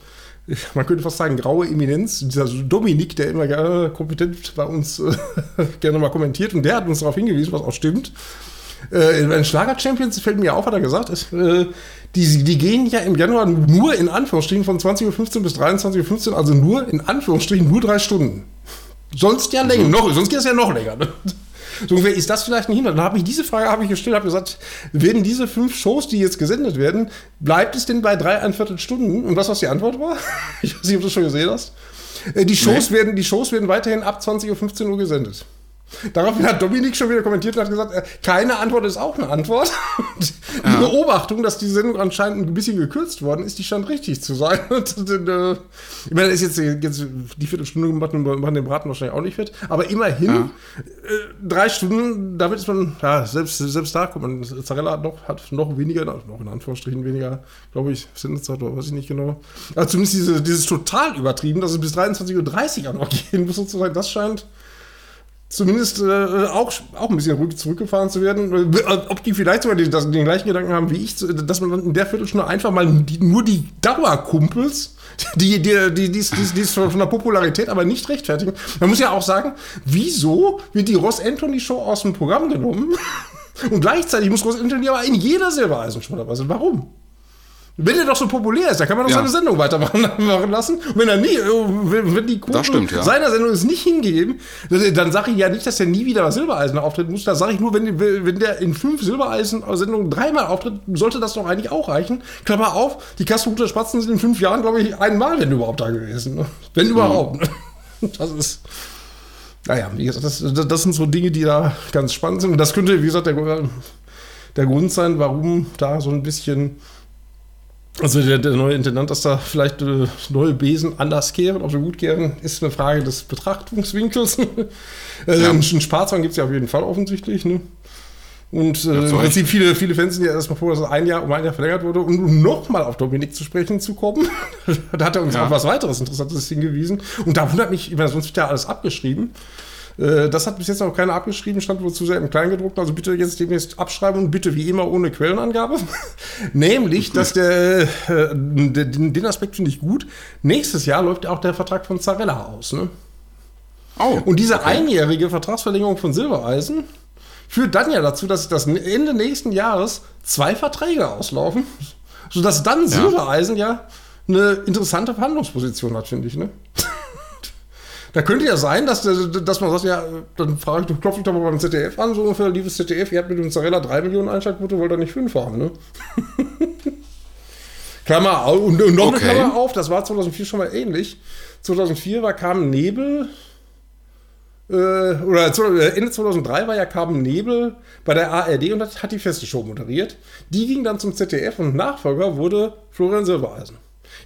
man könnte fast sagen, graue Eminenz, dieser Dominik, der immer gerne kompetent bei uns äh, gerne mal kommentiert und der hat uns darauf hingewiesen, was auch stimmt, äh, in den Schlager-Champions, fällt mir auf, hat er gesagt, ist, äh, die, die gehen ja im Januar nur in Anführungsstrichen von 20.15 Uhr bis 23.15 Uhr, also nur in Anführungsstrichen nur drei Stunden. Sonst ja länger, noch, sonst geht es ja noch länger. Ne? So ungefähr ist das vielleicht ein Hindernis. Dann habe ich diese Frage habe ich gestellt, habe gesagt, werden diese fünf Shows, die jetzt gesendet werden, bleibt es denn bei dreieinviertel Stunden? Und was was die Antwort war? Ich weiß nicht, ob du das schon gesehen hast. Äh, die Shows, nee. werden, die Shows werden weiterhin ab 20.15 Uhr gesendet. Daraufhin hat Dominik schon wieder kommentiert und hat gesagt, äh, keine Antwort ist auch eine Antwort. die ja. Beobachtung, dass die Sendung anscheinend ein bisschen gekürzt worden ist, die scheint richtig zu sein. Äh, ich meine, ist jetzt, jetzt die Viertelstunde gemacht und machen den Braten wahrscheinlich auch nicht fit. Aber immerhin, ja. äh, drei Stunden, damit ist man, ja, selbst, selbst da kommt man, Zarella hat noch, hat noch weniger, noch in Anführungsstrichen weniger, glaube ich, Sendezeit oder weiß ich nicht genau. Aber zumindest diese, dieses total übertrieben, dass es bis 23.30 Uhr auch noch gehen muss, sozusagen, das scheint zumindest äh, auch, auch ein bisschen ruhig zurückgefahren zu werden. Ob die vielleicht sogar den, den, gleichen Gedanken haben wie ich, dass man in der Viertelstunde einfach mal die, nur die Dauerkumpels, die, die, die, die, die, die von der Popularität aber nicht rechtfertigen. Man muss ja auch sagen, wieso wird die Ross Anthony Show aus dem Programm genommen? Und gleichzeitig muss Ross Anthony aber in jeder Silbereisen-Show dabei sein. Warum? Wenn er doch so populär ist, dann kann man doch ja. seine Sendung weitermachen lassen. Und wenn er nie, äh, wenn die Quoten stimmt, ja. seiner Sendung es nicht hingeben, dann sage ich ja nicht, dass er nie wieder Silbereisen auftreten muss. Da sage ich nur, wenn, wenn der in fünf Silbereisen-Sendungen dreimal auftritt, sollte das doch eigentlich auch reichen. Klammer auf, die Kassenhuter Spatzen sind in fünf Jahren, glaube ich, einmal, wenn überhaupt da gewesen. Ne? Wenn überhaupt. Mhm. Das ist. Naja, wie gesagt, das, das sind so Dinge, die da ganz spannend sind. Und das könnte, wie gesagt, der, der Grund sein, warum da so ein bisschen also der, der, neue Intendant, dass da vielleicht äh, neue Besen anders kehren, ob sie gut kehren, ist eine Frage des Betrachtungswinkels. äh, ja. Einen Sparzwang gibt es ja auf jeden Fall offensichtlich. Ne? Und äh, im Prinzip viele, viele Fans sind ja erstmal froh, dass es ein Jahr um ein Jahr verlängert wurde. Und um nochmal auf Dominik zu sprechen zu kommen, da hat er uns ja. auch was weiteres Interessantes hingewiesen. Und da wundert mich, ich meine, sonst wird ja alles abgeschrieben. Äh, das hat bis jetzt noch keiner abgeschrieben, stand wohl zu sehr im Kleingedruckten. Also bitte jetzt demnächst abschreiben und bitte wie immer ohne Quellenangabe. Nämlich, dass der, äh, den, den Aspekt finde ich gut. Nächstes Jahr läuft auch der Vertrag von Zarella aus. Ne? Oh, und diese okay. einjährige Vertragsverlängerung von Silbereisen führt dann ja dazu, dass das Ende nächsten Jahres zwei Verträge auslaufen, sodass dann Silbereisen ja, ja eine interessante Verhandlungsposition hat, finde ich. Ne? Da könnte ja sein, dass, dass man sagt, ja, dann frage ich, klopfe ich doch mal beim ZDF an, so ungefähr, liebes ZDF, ihr habt mit dem Zarella 3 Millionen Einschaltquote, wollt ihr nicht 5 haben, ne? Klammer auf, und, und noch okay. eine Klammer auf, das war 2004 schon mal ähnlich. 2004 war Carmen Nebel, äh, oder äh, Ende 2003 war ja Carmen Nebel bei der ARD und hat, hat die feste Show moderiert. Die ging dann zum ZDF und Nachfolger wurde Florian Silbereisen.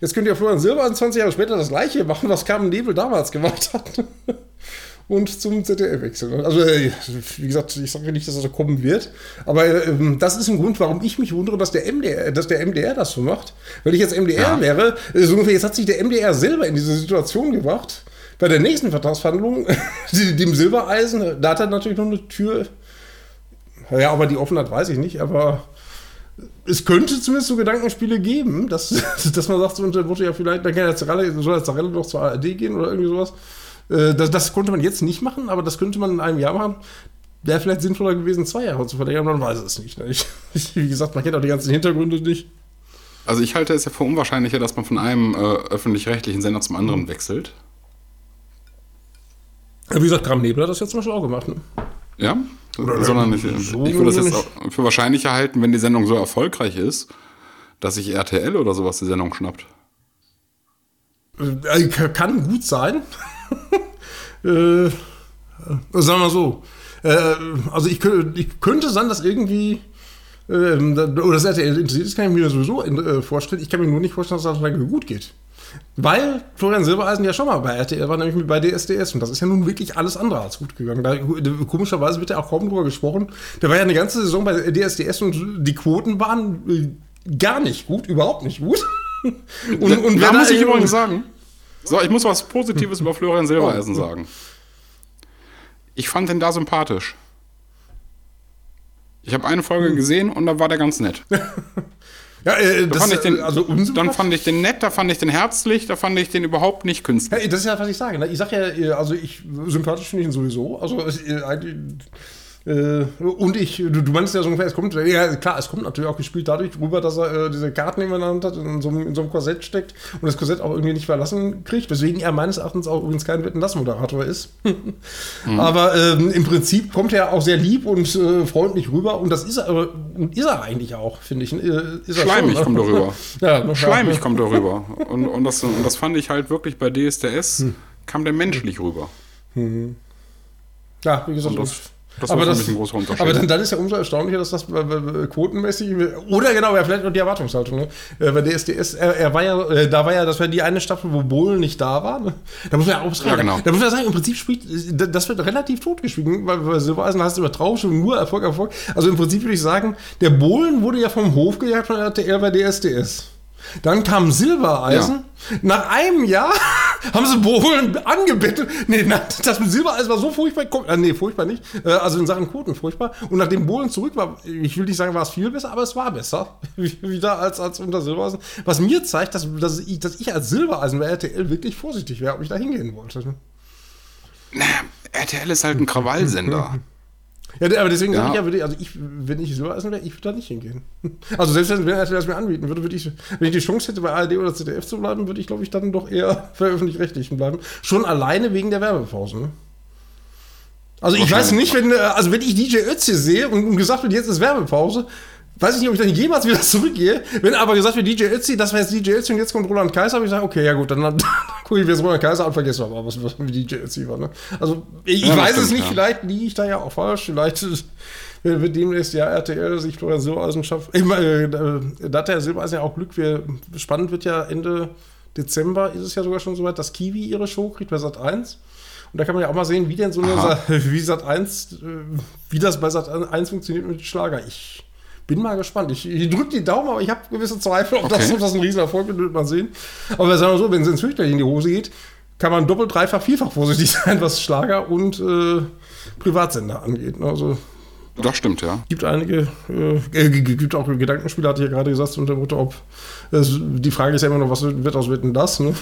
Jetzt könnt ihr Florian Silber 20 Jahre später das gleiche machen, was Carmen Nebel damals gemacht hat. und zum ZDF wechseln. Also, äh, wie gesagt, ich sage nicht, dass das so kommen wird, aber ähm, das ist ein Grund, warum ich mich wundere, dass der MDR, dass der MDR das so macht. Wenn ich jetzt MDR ja. wäre, äh, so ungefähr, jetzt hat sich der MDR selber in diese Situation gebracht. Bei der nächsten Vertragsverhandlung, dem Silbereisen, da hat er natürlich noch eine Tür. Ja, aber die offen hat, weiß ich nicht, aber es könnte zumindest so Gedankenspiele geben, dass, dass man sagt, so unter Motto, ja, vielleicht, dann kann der Zarella, soll der Zarella doch zur ARD gehen oder irgendwie sowas. Äh, das, das, konnte man jetzt nicht machen, aber das könnte man in einem Jahr machen. Wäre vielleicht sinnvoller gewesen, zwei Jahre zu verlängern, man weiß es nicht. Ne? Ich, wie gesagt, man kennt auch die ganzen Hintergründe nicht. Also ich halte es ja für unwahrscheinlicher, dass man von einem äh, öffentlich-rechtlichen Sender zum anderen wechselt. Wie gesagt, Gramm Nebel hat das jetzt zum Beispiel auch gemacht. Ne? Ja? Oder sondern ich, so ich würde das jetzt für wahrscheinlicher halten, wenn die Sendung so erfolgreich ist, dass sich RTL oder sowas die Sendung schnappt. Äh, kann gut sein. äh, sagen wir so. Äh, also ich, ich, könnte sein, dass irgendwie äh, oder das RTL interessiert ist, kann ich mir sowieso äh, vorstellen. Ich kann mir nur nicht vorstellen, dass das lange gut geht. Weil Florian Silbereisen ja schon mal bei RTL war, nämlich bei DSDS. Und das ist ja nun wirklich alles andere als gut gegangen. Da, komischerweise wird ja auch kaum drüber gesprochen. Der war ja eine ganze Saison bei DSDS und die Quoten waren äh, gar nicht gut, überhaupt nicht gut. und, und da muss ich übrigens sagen, so, ich muss was Positives über Florian Silbereisen oh. sagen. Ich fand den da sympathisch. Ich habe eine Folge hm. gesehen und da war der ganz nett. Ja, äh, da fand ich den, also dann fand ich den nett, da fand ich den herzlich, da fand ich den überhaupt nicht künstlich. Ja, das ist ja, was ich sage. Ne? Ich sage ja, äh, also ich sympathisch finde ich ihn sowieso. Also äh, eigentlich äh, und ich, du, du meinst ja so ungefähr, es kommt, ja klar, es kommt natürlich auch gespielt dadurch rüber, dass er äh, diese Karten in der Hand hat, in so, in so einem Korsett steckt und das Korsett auch irgendwie nicht verlassen kriegt, weswegen er meines Erachtens auch übrigens kein Wetten das Moderator ist. mhm. Aber ähm, im Prinzip kommt er auch sehr lieb und äh, freundlich rüber und das ist er, ist er eigentlich auch, finde ich. Äh, ist Schleimig schon, ne? kommt darüber. ja, Schleimig kommt darüber. Und, und, das, und das fand ich halt wirklich bei DSDS, hm. kam der menschlich rüber. Mhm. Ja, wie gesagt, das, das aber, das, ein großer Unterschied. aber dann, dann, ist ja umso erstaunlicher, dass das äh, quotenmäßig oder genau, ja, vielleicht noch die Erwartungshaltung. Ne? Äh, bei DSDS, er, er war ja, äh, da war ja, das war die eine Staffel, wo Bohlen nicht da war. Ne? Da muss man ja auch sagen, ja, genau. da muss man sagen, im Prinzip spielt, das wird relativ totgeschwiegen, weil bei Silbereisen hast du über Trauschung nur Erfolg, Erfolg. Also im Prinzip würde ich sagen, der Bohlen wurde ja vom Hof gejagt von RTL bei DSDS. Dann kam Silbereisen. Ja. Nach einem Jahr haben sie Bohlen angebettet. Nee, das mit Silbereisen war so furchtbar. Äh, nee, furchtbar nicht. Äh, also in Sachen Quoten furchtbar. Und nachdem Bohlen zurück war, ich will nicht sagen, war es viel besser, aber es war besser. Wieder als, als unter Silbereisen. Was mir zeigt, dass, dass, ich, dass ich als Silbereisen bei RTL wirklich vorsichtig wäre, ob ich da hingehen wollte. Naja, RTL ist halt ein Krawallsender. Ja, aber deswegen ja. sage ich ja, würde ich, also ich, wenn ich so essen wäre, ich würde da nicht hingehen. Also selbst wenn er das mir anbieten würde, würde ich, wenn ich die Chance hätte, bei ARD oder ZDF zu bleiben, würde ich, glaube ich, dann doch eher für öffentlich-rechtlichen bleiben. Schon alleine wegen der Werbepausen. Ne? Also ich weiß nicht, wenn, äh, also wenn ich DJ Ötzi sehe und gesagt wird, jetzt ist Werbepause, weiß ich nicht, ob ich dann jemals wieder zurückgehe. Wenn aber gesagt wird, DJ Ötzi, das war jetzt DJ Ötzi und jetzt kommt Roland Kaiser, habe ich gesagt, okay, ja gut, dann, dann gucke ich mir jetzt Roland Kaiser an, vergesse aber, was, was mit DJ Ötzi war. Ne? Also ich, ja, weiß es nicht, ja. vielleicht liege ich da ja auch falsch, vielleicht wird demnächst ja RTL sich Florian Silbereisen schafft. Ich meine, äh, da hat der Silbereisen ja auch Glück. Wir, spannend wird ja Ende Dezember, ist es ja sogar schon soweit, dass Kiwi ihre Show kriegt bei Sat 1. Und da kann man ja auch mal sehen, wie denn so eine, wie Sat 1, äh, wie das bei Sat 1 funktioniert mit Schlager. Ich bin mal gespannt. Ich, ich drücke die Daumen, aber ich habe gewisse Zweifel, ob, okay. das, ob das ein Riesenerfolg wird, wird man sehen. Aber sagen wir so, wenn es ins fürchterlich in die Hose geht, kann man doppelt, dreifach, vierfach vorsichtig sein, was Schlager und äh, Privatsender angeht. Also das stimmt, ja. Gibt einige, äh, gibt auch Gedankenspiele, hatte ich ja gerade gesagt, unter Mutter, ob es, die Frage ist ja immer noch, was wird aus Wetten das, ne?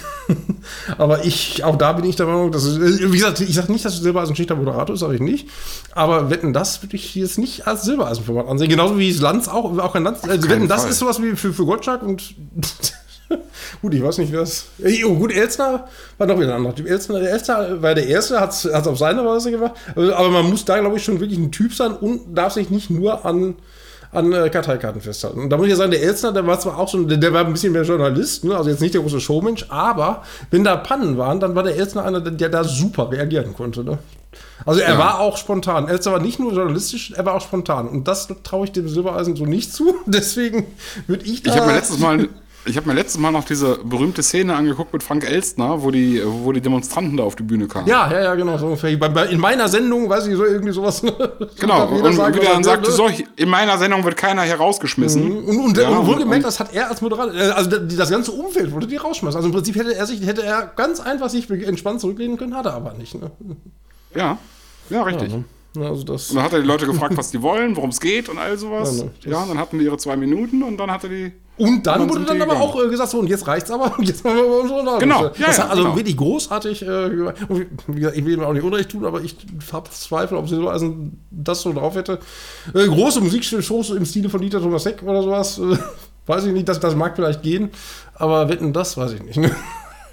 aber ich, auch da bin ich der Meinung, dass es, äh, wie gesagt, ich sage nicht, dass Silbereisen schlichter Moderator ist, sage ich nicht, aber Wetten das würde ich jetzt nicht als Silbereisenformat ansehen, genauso wie es Lanz auch, auch ein Lanz, äh, Wetten das ist sowas wie für, für Gottschalk und gut, ich weiß nicht, wer es. Oh, gut, Elstner war noch wieder ein anderer Typ. Elstner, der Elstner war der Erste, hat es auf seine Weise gemacht. Aber man muss da, glaube ich, schon wirklich ein Typ sein und darf sich nicht nur an an äh, Karteikarten festhalten. Und da muss ich ja sagen, der Elstner, der war zwar auch schon, der, der war ein bisschen mehr Journalist, ne? also jetzt nicht der große Showmensch, aber wenn da Pannen waren, dann war der Elstner einer, der, da super reagieren konnte. Ne? Also er ja. war auch spontan. Elstner war nicht nur journalistisch, er war auch spontan. Und das traue ich dem Silbereisen so nicht zu. Deswegen würde ich da... Ich habe mir letztes Mal ich habe mir letztes Mal noch diese berühmte Szene angeguckt mit Frank Elstner, wo die, wo die Demonstranten da auf die Bühne kamen. Ja, ja, ja, genau. So ungefähr. In meiner Sendung, weiß ich, so irgendwie sowas. Genau, und sagen, wie der dann sagte, so, in meiner Sendung wird keiner hier rausgeschmissen. Mhm. Und, und, ja, und wohlgemerkt, das hat er als Moderator, äh, also das ganze Umfeld wurde die rausschmeißen. Also im Prinzip hätte er sich, hätte er ganz einfach sich entspannt zurücklehnen können, hat er aber nicht. Ne? Ja, ja, richtig. Ja, ne? Also das und dann hat er die Leute gefragt, was die wollen, worum es geht und all sowas. Ja, ne, ja, und dann hatten die ihre zwei Minuten und dann hat er die und dann, dann wurde dann aber auch äh, gesagt, so, und jetzt reicht's aber, und jetzt machen wir unsere Laden. Genau. Ja, das ja, also genau. wirklich großartig. Äh, wie gesagt, ich will ihm auch nicht Unrecht tun, aber ich habe Zweifel, ob Silbereisen das so drauf hätte. Äh, große Musikshows im Stile von Dieter Thomas Heck oder sowas, äh, weiß ich nicht, das, das mag vielleicht gehen, aber wetten, das weiß ich nicht. Ne?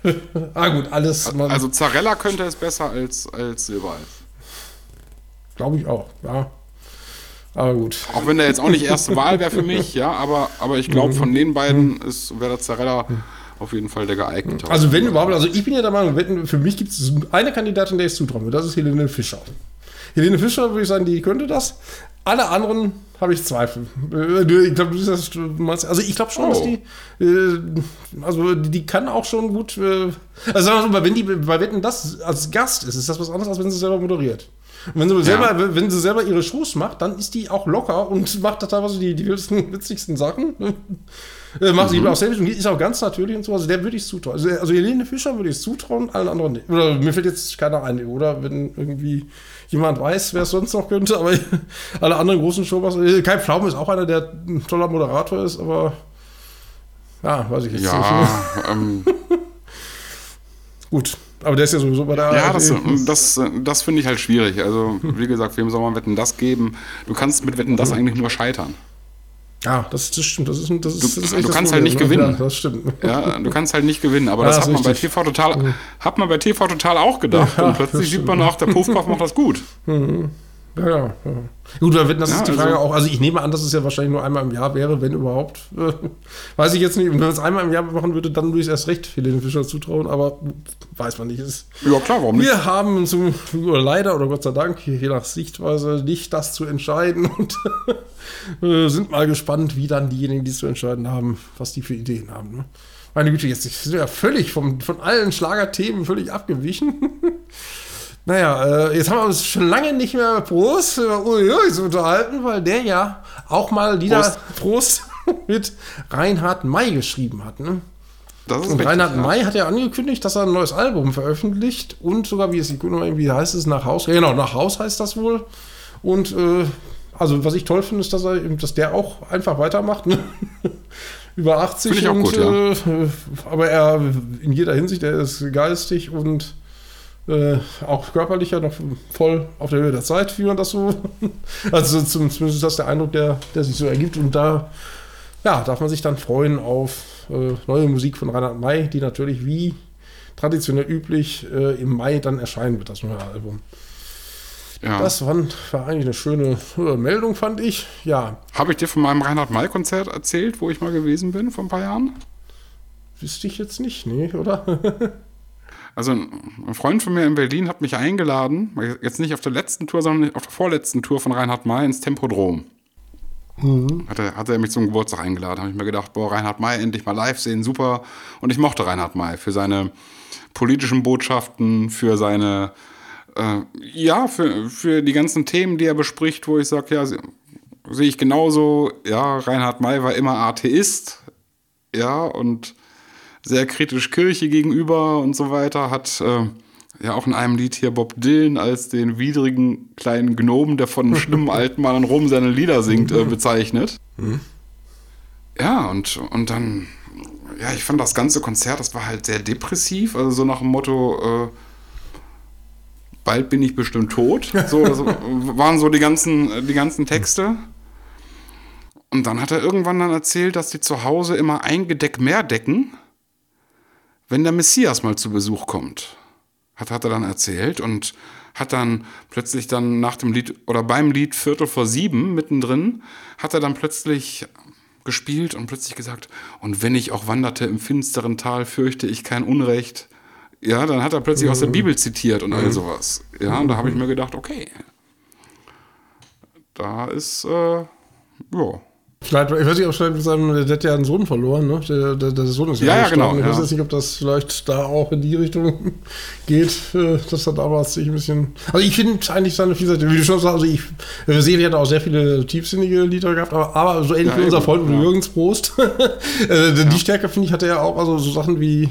ah, gut, alles. also Zarella könnte es besser als, als Silbereis. Glaube ich auch, ja. Aber gut. Auch wenn der jetzt auch nicht erste Wahl wäre für mich, ja, aber, aber ich glaube, von den beiden wäre der Zarella auf jeden Fall der geeignete. Also wenn überhaupt, also ich bin ja der Meinung, für mich gibt es eine Kandidatin, der ich zutrauen würde, das ist Helene Fischer. Helene Fischer, würde ich sagen, die könnte das. Alle anderen habe ich Zweifel. Äh, ich glaube, also ich glaube schon, oh. dass die, äh, also die, kann auch schon gut, äh, also sagen wir mal, wenn die bei Wetten das als Gast ist, ist das was anderes, als wenn sie selber moderiert. Und wenn sie, ja. selber, wenn sie selber ihre Shows macht, dann ist die auch locker und macht da teilweise die, die witzigsten Sachen. Äh, macht mhm. sie auch selbst und ist auch ganz natürlich und so. Also der würde ich zutrauen. Also, also Helene Fischer würde ich zutrauen, allen anderen nicht. Oder mir fällt jetzt keiner ein, oder? Wenn irgendwie jemand weiß, wer es sonst noch könnte, aber alle anderen großen Showmaster. Äh, Kai Pflaume ist auch einer, der ein toller Moderator ist, aber ja, weiß ich jetzt ja, nicht. Ähm, Gut, aber der ist ja sowieso bei der Ja, das, das, das finde ich halt schwierig. Also, wie gesagt, wem soll man Wetten das geben? Du kannst mit Wetten das eigentlich nur scheitern. Ja, das, das stimmt. Das ist, das ist, du, das ist du kannst halt nicht ne? gewinnen. Ja, das stimmt. Ja, du kannst halt nicht gewinnen. Aber ja, das, das hat man bei TV total, hat man bei TV total auch gedacht. Ja, und plötzlich sieht man auch, der Puffkopf macht das gut. Mhm. Ja, ja, ja. Gut, da wird das ist die Frage also, auch. Also ich nehme an, dass es ja wahrscheinlich nur einmal im Jahr wäre, wenn überhaupt. Äh, weiß ich jetzt nicht. Wenn es einmal im Jahr machen würde, dann würde ich es erst recht Helene Fischer zutrauen, aber weiß man nicht. Ist, ja, klar, warum nicht? Wir haben zum, leider oder Gott sei Dank, je nach Sichtweise, nicht das zu entscheiden und äh, sind mal gespannt, wie dann diejenigen, die es zu entscheiden haben, was die für Ideen haben. Ne? Meine Güte, jetzt sind wir ja völlig vom, von allen Schlagerthemen völlig abgewichen. Naja, äh, jetzt haben wir uns schon lange nicht mehr Prost über Uiuis unterhalten, weil der ja auch mal Lieder Prost, Prost mit Reinhard May geschrieben hat. Ne? und richtig, Reinhard ja. May hat ja angekündigt, dass er ein neues Album veröffentlicht und sogar, wie es wie heißt es, nach Haus. Genau, nach Haus heißt das wohl. Und äh, also was ich toll finde, ist, dass er, dass der auch einfach weitermacht. Ne? Über 80 ich auch und, gut, ja. äh, aber er in jeder Hinsicht, er ist geistig und äh, auch körperlicher noch voll auf der Höhe der Zeit, wie man das so. also zumindest ist das der Eindruck, der, der sich so ergibt. Und da ja, darf man sich dann freuen auf äh, neue Musik von Reinhard May, die natürlich wie traditionell üblich äh, im Mai dann erscheinen wird, das neue Album. Ja. Das war, war, eigentlich eine schöne äh, Meldung, fand ich. Ja. Habe ich dir von meinem Reinhard May-Konzert erzählt, wo ich mal gewesen bin vor ein paar Jahren? Wüsste ich jetzt nicht, nee, oder? Also ein Freund von mir in Berlin hat mich eingeladen, jetzt nicht auf der letzten Tour, sondern auf der vorletzten Tour von Reinhard May ins Tempodrom. Mhm. Hat, er, hat er mich zum Geburtstag eingeladen. Habe ich mir gedacht, boah, Reinhard May endlich mal live sehen, super. Und ich mochte Reinhard May für seine politischen Botschaften, für seine, äh, ja, für, für die ganzen Themen, die er bespricht, wo ich sage, ja, sehe ich genauso. Ja, Reinhard May war immer Atheist. Ja, und sehr kritisch Kirche gegenüber und so weiter, hat äh, ja auch in einem Lied hier Bob Dylan als den widrigen kleinen Gnomen, der von einem schlimmen alten Mann in Rom seine Lieder singt, äh, bezeichnet. Mhm. Ja, und, und dann, ja, ich fand das ganze Konzert, das war halt sehr depressiv, also so nach dem Motto, äh, bald bin ich bestimmt tot. So, das waren so die ganzen, die ganzen Texte. Und dann hat er irgendwann dann erzählt, dass die zu Hause immer ein Gedeck mehr decken wenn der Messias mal zu Besuch kommt, hat, hat er dann erzählt und hat dann plötzlich dann nach dem Lied oder beim Lied Viertel vor sieben mittendrin, hat er dann plötzlich gespielt und plötzlich gesagt, und wenn ich auch wanderte im finsteren Tal, fürchte ich kein Unrecht. Ja, dann hat er plötzlich mhm. aus der mhm. Bibel zitiert und all mhm. sowas. Ja, und da habe ich mir gedacht, okay, da ist, äh, ja, Vielleicht, ich weiß nicht, ob vielleicht seinem, der hat ja einen Sohn verloren, ne? Der, der, der Sohn ist ja, ja genau. Ich weiß jetzt nicht, ob das vielleicht da auch in die Richtung geht, äh, dass er damals sich ein bisschen. Also ich finde eigentlich seine Vielseitige, wie du schon sagst, also ich äh, sehe, die hat auch sehr viele tiefsinnige Lieder gehabt, aber, aber so ähnlich ja, wie unser Freund ja. Jürgens Prost. äh, die Stärke, finde ich, hatte er auch, also so Sachen wie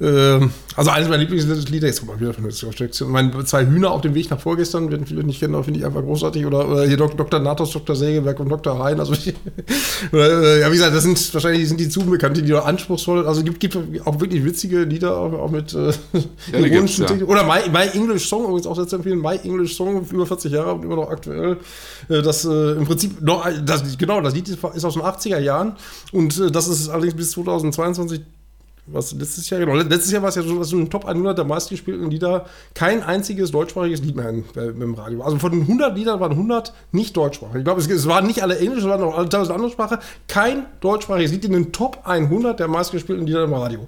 also eines meiner Lieblingslieder, jetzt mal wieder von der. Meine zwei Hühner auf dem Weg nach vorgestern, wenn viele nicht kennen, finde ich einfach großartig. Oder, oder hier Dr. Nathos, Dr. Sägewerk und Dr. Hein. Also oder, äh, ja, wie gesagt, das sind wahrscheinlich sind die zu bekannte, die anspruchsvoll. Also gibt, gibt auch wirklich witzige Lieder, auch, auch mit äh, ja, ironischen ja. Oder My, My, English Song, übrigens auch sehr zu empfehlen. My English Song, über 40 Jahre und immer noch aktuell. Äh, das äh, im Prinzip noch, das, genau, das Lied ist aus den 80er Jahren und äh, das ist allerdings bis 2022 was letztes Jahr, genau, letztes Jahr war es ja so, so ein Top 100 der meistgespielten Lieder, kein einziges deutschsprachiges Lied mehr im, äh, im Radio. Also von den 100 Liedern waren 100 nicht deutschsprachig. Ich glaube, es, es, waren nicht alle englisch, es waren auch alle tausend andere Sprache. Kein deutschsprachiges Lied in den Top 100 der meistgespielten Lieder im Radio.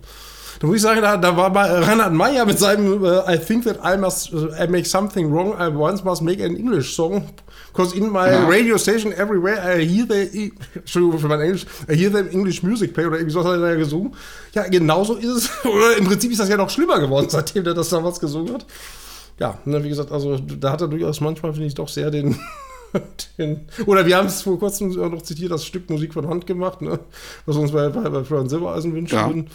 Da muss ich sagen, da, da war bei Reinhard Meyer mit seinem uh, I think that I must I make something wrong, I once must make an English song Cause in my Ja. radio station everywhere I hear the, Entschuldigung für mein Englisch, I hear them English music play oder irgendwie so hat er ja gesungen. Ja, genauso ist es. Oder im Prinzip ist das ja noch schlimmer geworden, seitdem der das damals gesungen hat. Ja, ne, wie gesagt, also da hat er durchaus manchmal, finde ich, doch sehr den, den oder wir haben es vor kurzem noch zitiert, das Stück Musik von Hand gemacht, ne, was uns bei, bei, bei Florian Silbereisen wünschen Ja. würden.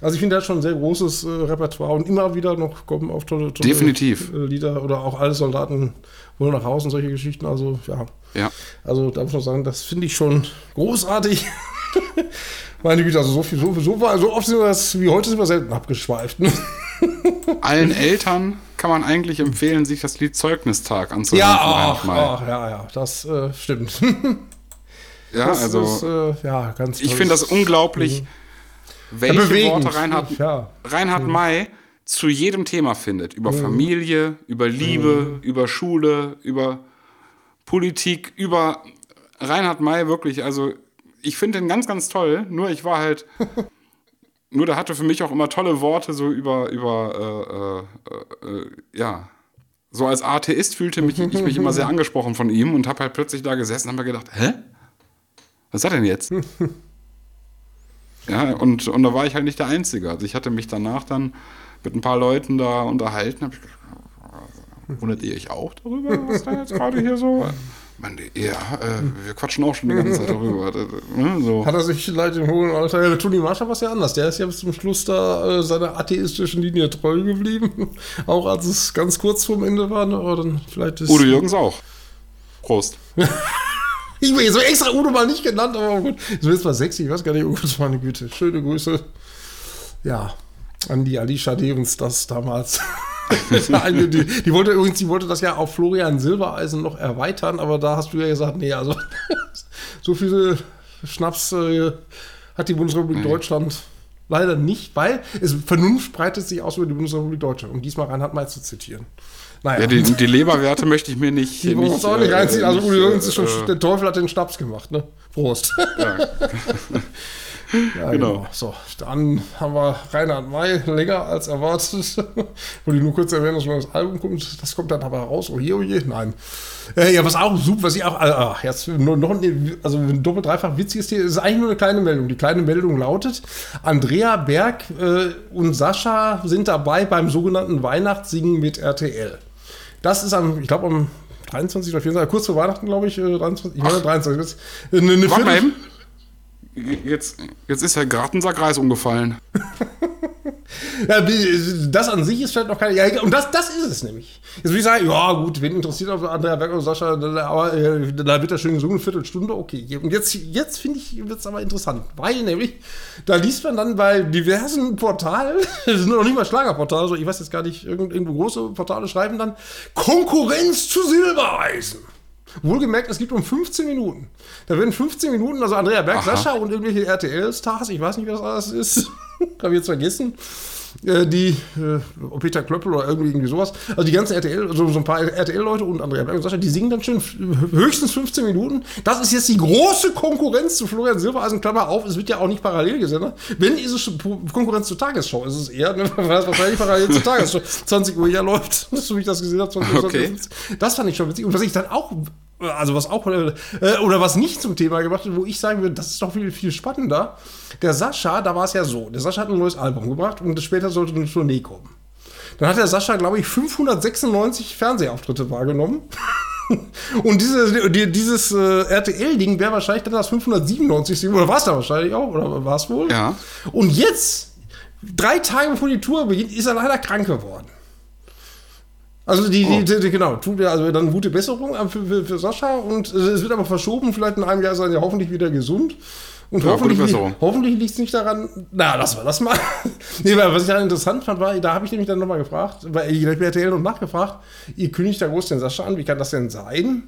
Also ich finde, hat schon ein sehr großes äh, Repertoire und immer wieder noch kommen auf tolle, tolle Definitiv. äh, Lieder oder auch alle Soldaten wollen nach Hause und solche Geschichten. Also ja, Ja. also da muss man sagen, das finde ich schon großartig. Meine Güte, also so viel, so, so, so oft sind wir das, wie heute sind wir selten abgeschweift. Ne? Allen Eltern kann man eigentlich empfehlen, sich das Lied Zeugnistag anzuhören. Ja, ach, ach, ja, ja, das äh, stimmt. ja, Das also ist, äh, ja, ganz ich finde das unglaublich, welche bewegend. Worte Reinhard, Ja. Reinhard May zu jedem Thema findet. Über Familie, über Liebe, über Schule, über Politik, über Reinhard May wirklich, also ich finde den ganz, ganz toll, nur ich war halt, nur der hatte für mich auch immer tolle Worte so über, über, äh, äh, äh, ja, so als Atheist fühlte mich, ich mich immer sehr angesprochen von ihm und habe halt plötzlich da gesessen und habe mir gedacht, hä? Was ist das denn jetzt? Ja, und, und da war ich halt nicht der Einzige. Also ich hatte mich danach dann mit ein paar Leuten da unterhalten. Hab ich gedacht, wundert ihr euch auch darüber, was da jetzt gerade hier so? Man, ja, äh, wir quatschen auch schon die ganze Zeit darüber. Ne, so. Hat er sich vielleicht im hohen Alter, ja, Toni Marshall war es ja anders. Der ist ja bis zum Schluss da äh, seiner atheistischen Linie treu geblieben. Auch als es ganz kurz vorm Ende war. Ne? Aber dann vielleicht ist Udo Jürgens auch. Prost. Ich will so extra Udo mal nicht genannt, aber gut. So jetzt mal sexy, ich weiß gar nicht, oh Gott, meine Güte. Schöne Grüße. Ja, an die Alicia Devens das damals. Eine, die, die wollte übrigens, die wollte das ja auf Florian Silbereisen noch erweitern, aber da hast du ja gesagt, nee, also so viele Schnaps äh, hat die Bundesrepublik Deutschland leider nicht, weil es Vernunft breitet sich aus über die Bundesrepublik Deutschland, um diesmal Reinhard May zu zitieren. Naja, Ja, die, die Leberwerte möchte ich mir nicht. die wollen uns auch nicht äh, reinziehen. Also Uli Jürgens ist schon, äh, der Teufel hat den Schnaps gemacht, ne? Prost. ja. Ja, Genau. So, dann haben wir Reinhard May länger als erwartet. Wollte ich nur kurz erwähnen, dass ein neues Album kommt. Das kommt dann aber raus. Oh je, oh je. Nein. Äh, ja, was auch super, was ich auch, äh, ach, jetzt nur noch, ein- also ein doppelt, dreifach witziges Thema, ist eigentlich nur eine kleine Meldung. Die kleine Meldung lautet, Andrea Berg äh, und Sascha sind dabei beim sogenannten Weihnachtssingen mit RTL. Das ist am, ich glaube am 23 oder 24, kurz vor Weihnachten, glaube ich, äh, 23, ich meine 23. Jetzt, äh, Eine, eine Warte mal eben. Jetzt, jetzt ist der Gartensackreis umgefallen. Das an sich ist vielleicht noch keine. Ja, und das, das ist es nämlich. Jetzt würde ich sagen, ja, gut, wen interessiert auf Andrea Berg oder Sascha, aber äh, da wird er schön gesungen, eine Viertelstunde, okay. Und jetzt, jetzt finde ich, wird es aber interessant, weil nämlich, da liest man dann bei diversen Portalen, das sind noch nicht mal Schlagerportale, also ich weiß jetzt gar nicht, irgend- irgendwo große Portale schreiben dann, Konkurrenz zu Silbereisen. Wohlgemerkt, es gibt um 15 Minuten. Da werden 15 Minuten, also Andrea Berg, Aha. Sascha und irgendwelche RTL-Stars, ich weiß nicht, wer das alles ist, habe ich jetzt vergessen, äh, die, äh, Peter Klöppel oder irgendwie, irgendwie sowas, also die ganzen RTL, also so ein paar RTL-Leute und Andrea Berg und Sascha, die singen dann schön f- höchstens 15 Minuten. Das ist jetzt die große Konkurrenz zu Florian Silbereisen, Klammer auf, es wird ja auch nicht parallel gesendet. Wenn, ist es Konkurrenz zur Tagesschau, ist es eher, ne, weil es wahrscheinlich parallel zur Tagesschau 20 Uhr ja läuft, so wie ich das gesehen habe, 20 Uhr. Okay. Das fand ich schon witzig. Und was ich dann auch, also was auch, äh, oder was nicht zum Thema gemacht wird, wo ich sagen würde, das ist doch viel, viel spannender. Der Sascha, da war es ja so, der Sascha hat ein neues Album gebracht und später sollte eine Tournee kommen. Dann hat der Sascha, glaube ich, 596 Fernsehauftritte wahrgenommen. Und diese, die, dieses äh, RTL-Ding wäre wahrscheinlich dann das 597. Oder war es da wahrscheinlich auch? Oder war es wohl? Ja. Und jetzt, drei Tage bevor die Tour beginnt, ist er leider krank geworden. Also die, Oh. die, die genau, tut er also dann gute Besserung äh, für, für, für Sascha und äh, es wird aber verschoben, vielleicht in einem Jahr er ja hoffentlich wieder gesund. Und Ja, hoffentlich, hoffentlich liegt es nicht daran, na, lassen wir das mal. nee, weil was ich dann interessant fand, war, da habe ich nämlich dann nochmal gefragt, weil ich bei RTL noch nachgefragt, ihr kündigt da groß den Sascha an, wie kann das denn sein?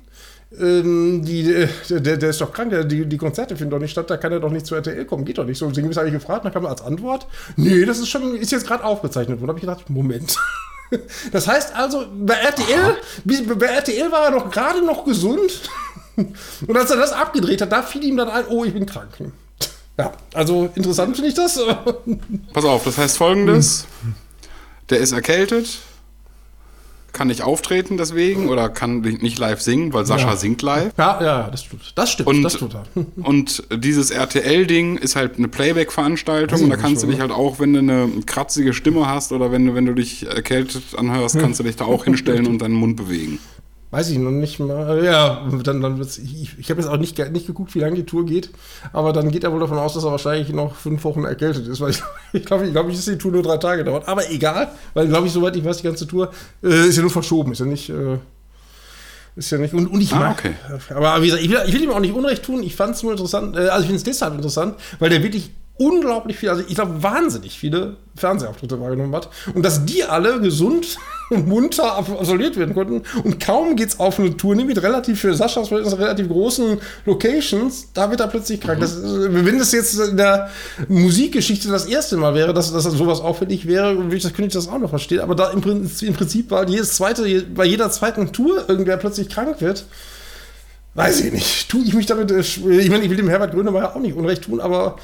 Ähm, die, äh, der, der ist doch krank, der, die, die Konzerte finden doch nicht statt, da kann er doch nicht zu RTL kommen, geht doch nicht so. Deswegen habe ich gefragt, dann kam als Antwort, nee, das ist schon, ist jetzt gerade aufgezeichnet worden. Da habe ich gedacht, Moment. Das heißt also, bei RTL, bei RTL war er noch gerade noch gesund. Und als er das abgedreht hat, da fiel ihm dann ein, oh, ich bin krank. Ja, also interessant finde ich das. Pass auf, das heißt folgendes: Hm. Der ist erkältet, kann nicht auftreten deswegen oder kann nicht live singen, weil Sascha Ja. singt live. Ja, ja, das stimmt. Das stimmt, Und, das tut er. und dieses RTL-Ding ist halt eine Playback-Veranstaltung und da kannst du dich halt auch, wenn du eine kratzige Stimme hast oder wenn du, wenn du dich erkältet anhörst, kannst du dich da auch hinstellen und deinen Mund bewegen. Weiß ich noch nicht mal. Ja, dann, dann wird's, ich, ich habe jetzt auch nicht, nicht geguckt, wie lange die Tour geht, aber dann geht er wohl davon aus, dass er wahrscheinlich noch fünf Wochen erkältet ist, weil ich, ich glaube, ich glaube nicht, dass die Tour nur drei Tage dauert. Aber egal, weil, glaube ich, soweit ich weiß, die ganze Tour äh, ist ja nur verschoben, ist ja nicht. Äh, ist ja nicht. Und, und ich Ah, mag. okay. Aber wie gesagt, ich will, ich will ihm auch nicht Unrecht tun. Ich fand es nur interessant. Äh, also ich finde es deshalb interessant, weil der wirklich unglaublich viel, also ich glaube wahnsinnig viele Fernsehauftritte wahrgenommen hat und dass die alle gesund und munter ab- absolviert werden konnten und kaum geht's auf eine Tournee mit relativ für Saschas Verhältnis relativ großen Locations, da wird er plötzlich krank. Das, ist, äh, wenn das jetzt in der Musikgeschichte das erste Mal wäre, dass, dass sowas auffällig wäre, würde ich das, könnte ich das auch noch verstehen. Aber da im Prinzip, im Prinzip weil jedes zweite, bei jeder zweiten Tour irgendwer plötzlich krank wird, Weiß ich nicht. Tue ich mich damit. äh, Ich meine, ich will dem Herbert Grönemeyer auch nicht Unrecht tun, aber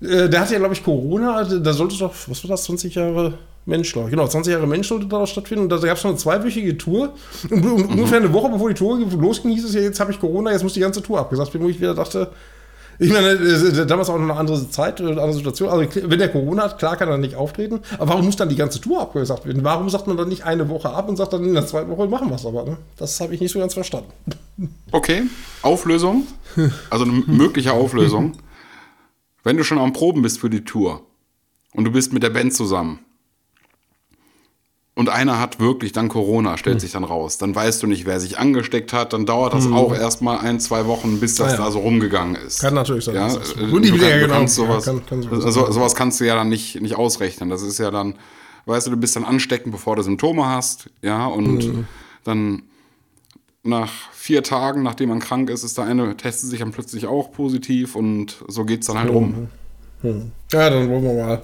der hatte ja, glaube ich, Corona. Da sollte doch, was war das, 20 Jahre Mensch, glaube ich. Genau, 20 Jahre Mensch sollte da stattfinden. Und da gab es noch eine zweiwöchige Tour. Und, und ungefähr eine Woche bevor die Tour losging, hieß es ja, jetzt habe ich Corona, jetzt muss die ganze Tour abgesagt werden, wo ich wieder dachte. Ich meine, äh, damals auch noch eine andere Zeit, äh, eine andere Situation. Also, wenn der Corona hat, klar kann er nicht auftreten. Aber warum muss dann die ganze Tour abgesagt werden? Warum sagt man dann nicht eine Woche ab und sagt dann in der zweiten Woche machen wir es aber? Ne? Das habe ich nicht so ganz verstanden. Okay, Auflösung, also eine mögliche Auflösung. Wenn du schon am Proben bist für die Tour und du bist mit der Band zusammen und einer hat wirklich dann Corona, stellt Hm. sich dann raus, dann weißt du nicht, wer sich angesteckt hat, dann dauert das auch erstmal ein, zwei Wochen, bis das Ah ja. da so rumgegangen ist. Kann natürlich sein, Ja, das- äh, Und die wieder, ja, genau. sowas, Ja, kann- kann sowas so, sowas kannst du ja dann nicht, nicht ausrechnen. Das ist ja dann, weißt du, du bist dann ansteckend, bevor du Symptome hast, ja, und Mhm. dann nach vier Tagen, nachdem man krank ist, ist der eine, testet sich dann plötzlich auch positiv und so geht es dann halt rum. Ja, dann wollen wir mal.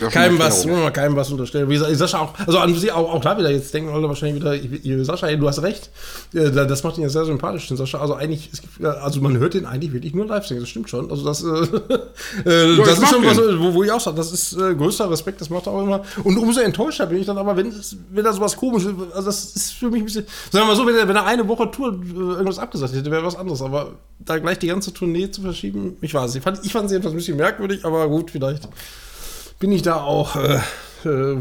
Ja, schon Keinem was, keinem was unterstellen. Wie Sascha auch, also an sich auch, auch da wieder, jetzt denken alle wahrscheinlich wieder, Sascha, ey, du hast recht. Da- Das macht ihn ja sehr sympathisch, den Sascha. Also eigentlich, gibt, ja, also man hört den eigentlich wirklich nur live singen, das stimmt schon. Also das, äh, äh, das ich ist schon was, wo, wo ich auch sage, das ist äh, größter Respekt, das macht er auch immer. Und umso enttäuschter bin ich dann aber, wenn, wenn da sowas komisch ist, also das ist für mich ein bisschen, sagen wir mal so, wenn er, wenn er eine Woche Tour äh, irgendwas abgesagt hätte, wäre was anderes. Aber da gleich die ganze Tournee zu verschieben, ich weiß nicht. Ich fand, ich fand sie etwas ein bisschen merkwürdig, aber gut, vielleicht bin ich da auch. Äh, äh,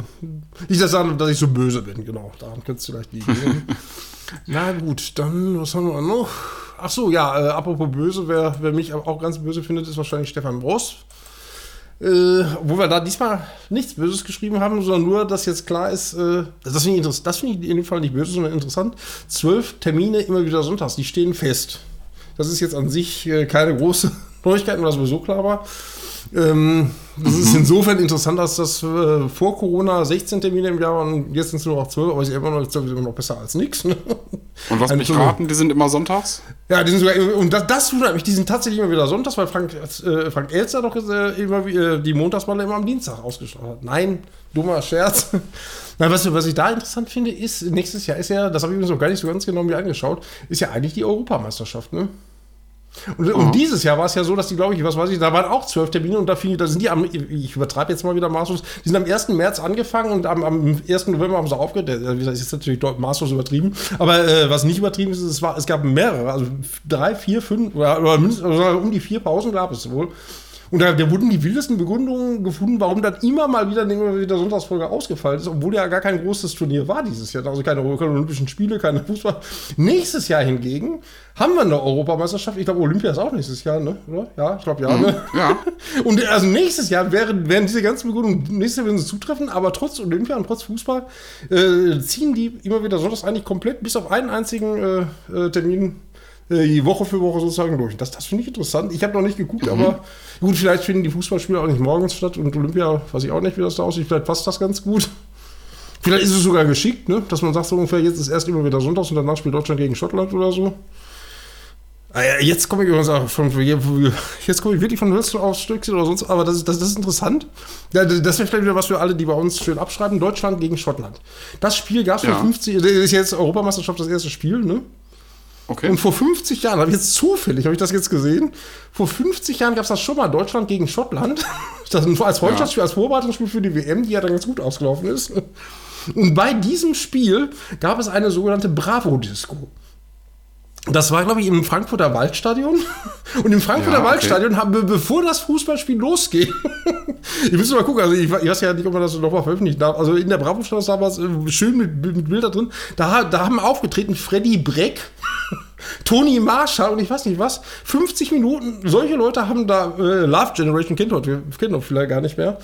nicht das sagen, dass ich so böse bin, genau. Daran könnte es vielleicht liegen. Na gut, dann, was haben wir noch? Ach so, ja, äh, apropos böse, wer, wer mich auch ganz böse findet, ist wahrscheinlich Stefan Bross. Äh, wo wir da diesmal nichts Böses geschrieben haben, sondern nur, dass jetzt klar ist, äh, das finde ich, das finde ich in dem Fall nicht böse, sondern interessant. Zwölf Termine immer wieder sonntags, die stehen fest. Das ist jetzt an sich äh, keine große Neuigkeit, was sowieso klar war. Ähm, das ist insofern interessant, dass das äh, vor Corona 16 Termine im Jahr waren und jetzt sind es nur noch 12, aber ist immer noch, ist immer noch besser als nichts. Ne? Und was mich Stunde. raten, die sind immer sonntags? Ja, die sind sogar, und das, das wundert mich, die sind tatsächlich immer wieder sonntags, weil Frank, äh, Frank Elster doch äh, immer äh, die Montagsmalle immer am Dienstag ausgestrahlt hat. Nein, dummer Scherz. Nein, was, was ich da interessant finde, ist, nächstes Jahr ist ja, das habe ich übrigens noch gar nicht so ganz genau mir angeschaut, ist ja eigentlich die Europameisterschaft, ne? Und, und dieses Jahr war es ja so, dass die, glaube ich, was weiß ich, da waren auch zwölf Termine und da, fing, da sind die am, ich übertreibe jetzt mal wieder maßlos, die sind am 1. März angefangen und am, am 1. November haben sie aufgehört. Wie gesagt, ist jetzt natürlich dort maßlos übertrieben. Aber äh, was nicht übertrieben ist, es, war, es gab mehrere, also drei, vier, fünf, oder, oder mindestens also um die vier Pausen gab es wohl. Und da, da wurden die wildesten Begründungen gefunden, warum dann immer mal wieder, wieder Sonntagsfolge ausgefallen ist, obwohl ja gar kein großes Turnier war dieses Jahr. Also keine, keine Olympischen Spiele, keine Fußball. Nächstes Jahr hingegen haben wir eine Europameisterschaft. Ich glaube, Olympia ist auch nächstes Jahr, ne? Oder? Ja, ich glaube ja. Ne? Ja. Und also nächstes Jahr wären, wären diese ganzen Begründungen, nächstes Jahr würden sie zutreffen, aber trotz Olympia und trotz Fußball äh, ziehen die immer wieder sonntags eigentlich komplett bis auf einen einzigen äh, äh, Termin äh, die Woche für Woche sozusagen durch. Das, das finde ich interessant. Ich habe noch nicht geguckt, aber gut, vielleicht finden die Fußballspiele auch nicht morgens statt und Olympia, weiß ich auch nicht, wie das da aussieht. Vielleicht passt das ganz gut. Vielleicht ist es sogar geschickt, ne? dass man sagt so ungefähr, jetzt ist erst immer wieder sonntags und danach spielt Deutschland gegen Schottland oder so. Ah jetzt komme ich übrigens auch von, jetzt komme ich wirklich von Hölzchen aufs Stückchen oder sonst, aber das ist, das, das ist interessant. Ja, das wäre vielleicht wieder was für alle, die bei uns schön abschreiben. Deutschland gegen Schottland. Das Spiel gab es Ja. vor 50, das ist jetzt Europameisterschaft das erste Spiel, ne? Okay. Und vor 50 Jahren, habe ich jetzt zufällig, habe ich das jetzt gesehen, vor 50 Jahren gab es das schon mal Deutschland gegen Schottland. Das als Freundschaftsspiel, als Vorbereitungsspiel für die WM, die ja dann ganz gut ausgelaufen ist. Und bei diesem Spiel gab es eine sogenannte Bravo-Disco. Das war, glaube ich, im Frankfurter Waldstadion. Und im Frankfurter Ja, okay. Waldstadion haben wir, bevor das Fußballspiel losgeht, ich müsste mal gucken, also ich, ich weiß ja nicht, ob man das noch mal veröffentlicht darf. Also in der Bravo stand das damals äh, schön mit, mit Bilder drin. Da, da haben aufgetreten Freddy Breck, Toni Marshall und ich weiß nicht was. 50 Minuten, solche Leute haben da äh, Love Generation kennt heute, kennen doch vielleicht gar nicht mehr.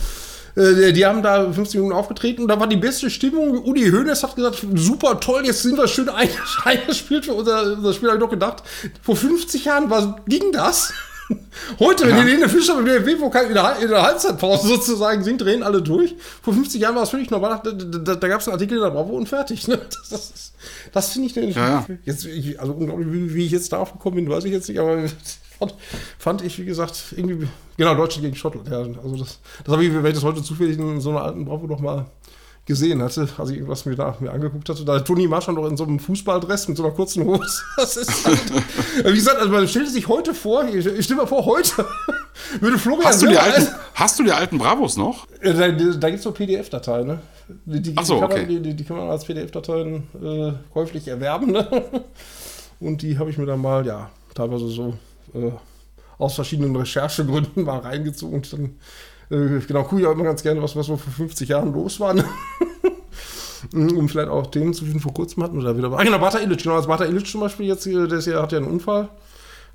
Äh, Die haben da 50 Minuten aufgetreten und da war die beste Stimmung. Uli Hoeneß hat gesagt, super toll, jetzt sind wir schön ein- eingespielt für unser, unser Spiel. Habe ich doch gedacht, vor 50 Jahren war, ging das. Heute, wenn Ja. den Fischer im DFB-Pokal in, der in der Halbzeitpause sozusagen sind, drehen alle durch. Vor 50 Jahren war es völlig normal. Da, da, da gab es einen Artikel in der Bravo und fertig. Ne? Das, das, das finde ich nämlich. Ja, ja. Jetzt, ich, also unglaublich, wie, wie ich jetzt darauf gekommen bin, weiß ich jetzt nicht, aber fand, fand ich, wie gesagt, irgendwie. Genau, Deutschland gegen Schottland. Ja, also das, das habe ich, wenn ich das heute zufällig in so einer alten Bravo noch mal gesehen hatte, als ich irgendwas mir da mir angeguckt hatte. Da Toni Marschall noch in so einem Fußballdress mit so einer kurzen Hose. Das ist halt, wie gesagt, also man stellt sich heute vor, ich, ich stelle mir vor, heute würde Florian Hast du, die alten, hast du die alten Bravos noch? äh, Da, da gibt es so PDF-Dateien, ne? Die, die, so, kann okay. man, die, die kann man als PDF-Dateien äh, käuflich erwerben, ne? Und die habe ich mir dann mal, ja, teilweise so äh, aus verschiedenen Recherchegründen mal reingezogen und dann, äh, genau, gucke ich auch immer ganz gerne, was, was so vor 50 Jahren los war, ne? um vielleicht auch Themen zu finden. Vor kurzem hatten wir da wieder. Ah, genau, Bata Illich, genau, als Bata Illich zum Beispiel jetzt, hier, der ist ja, hat ja einen Unfall.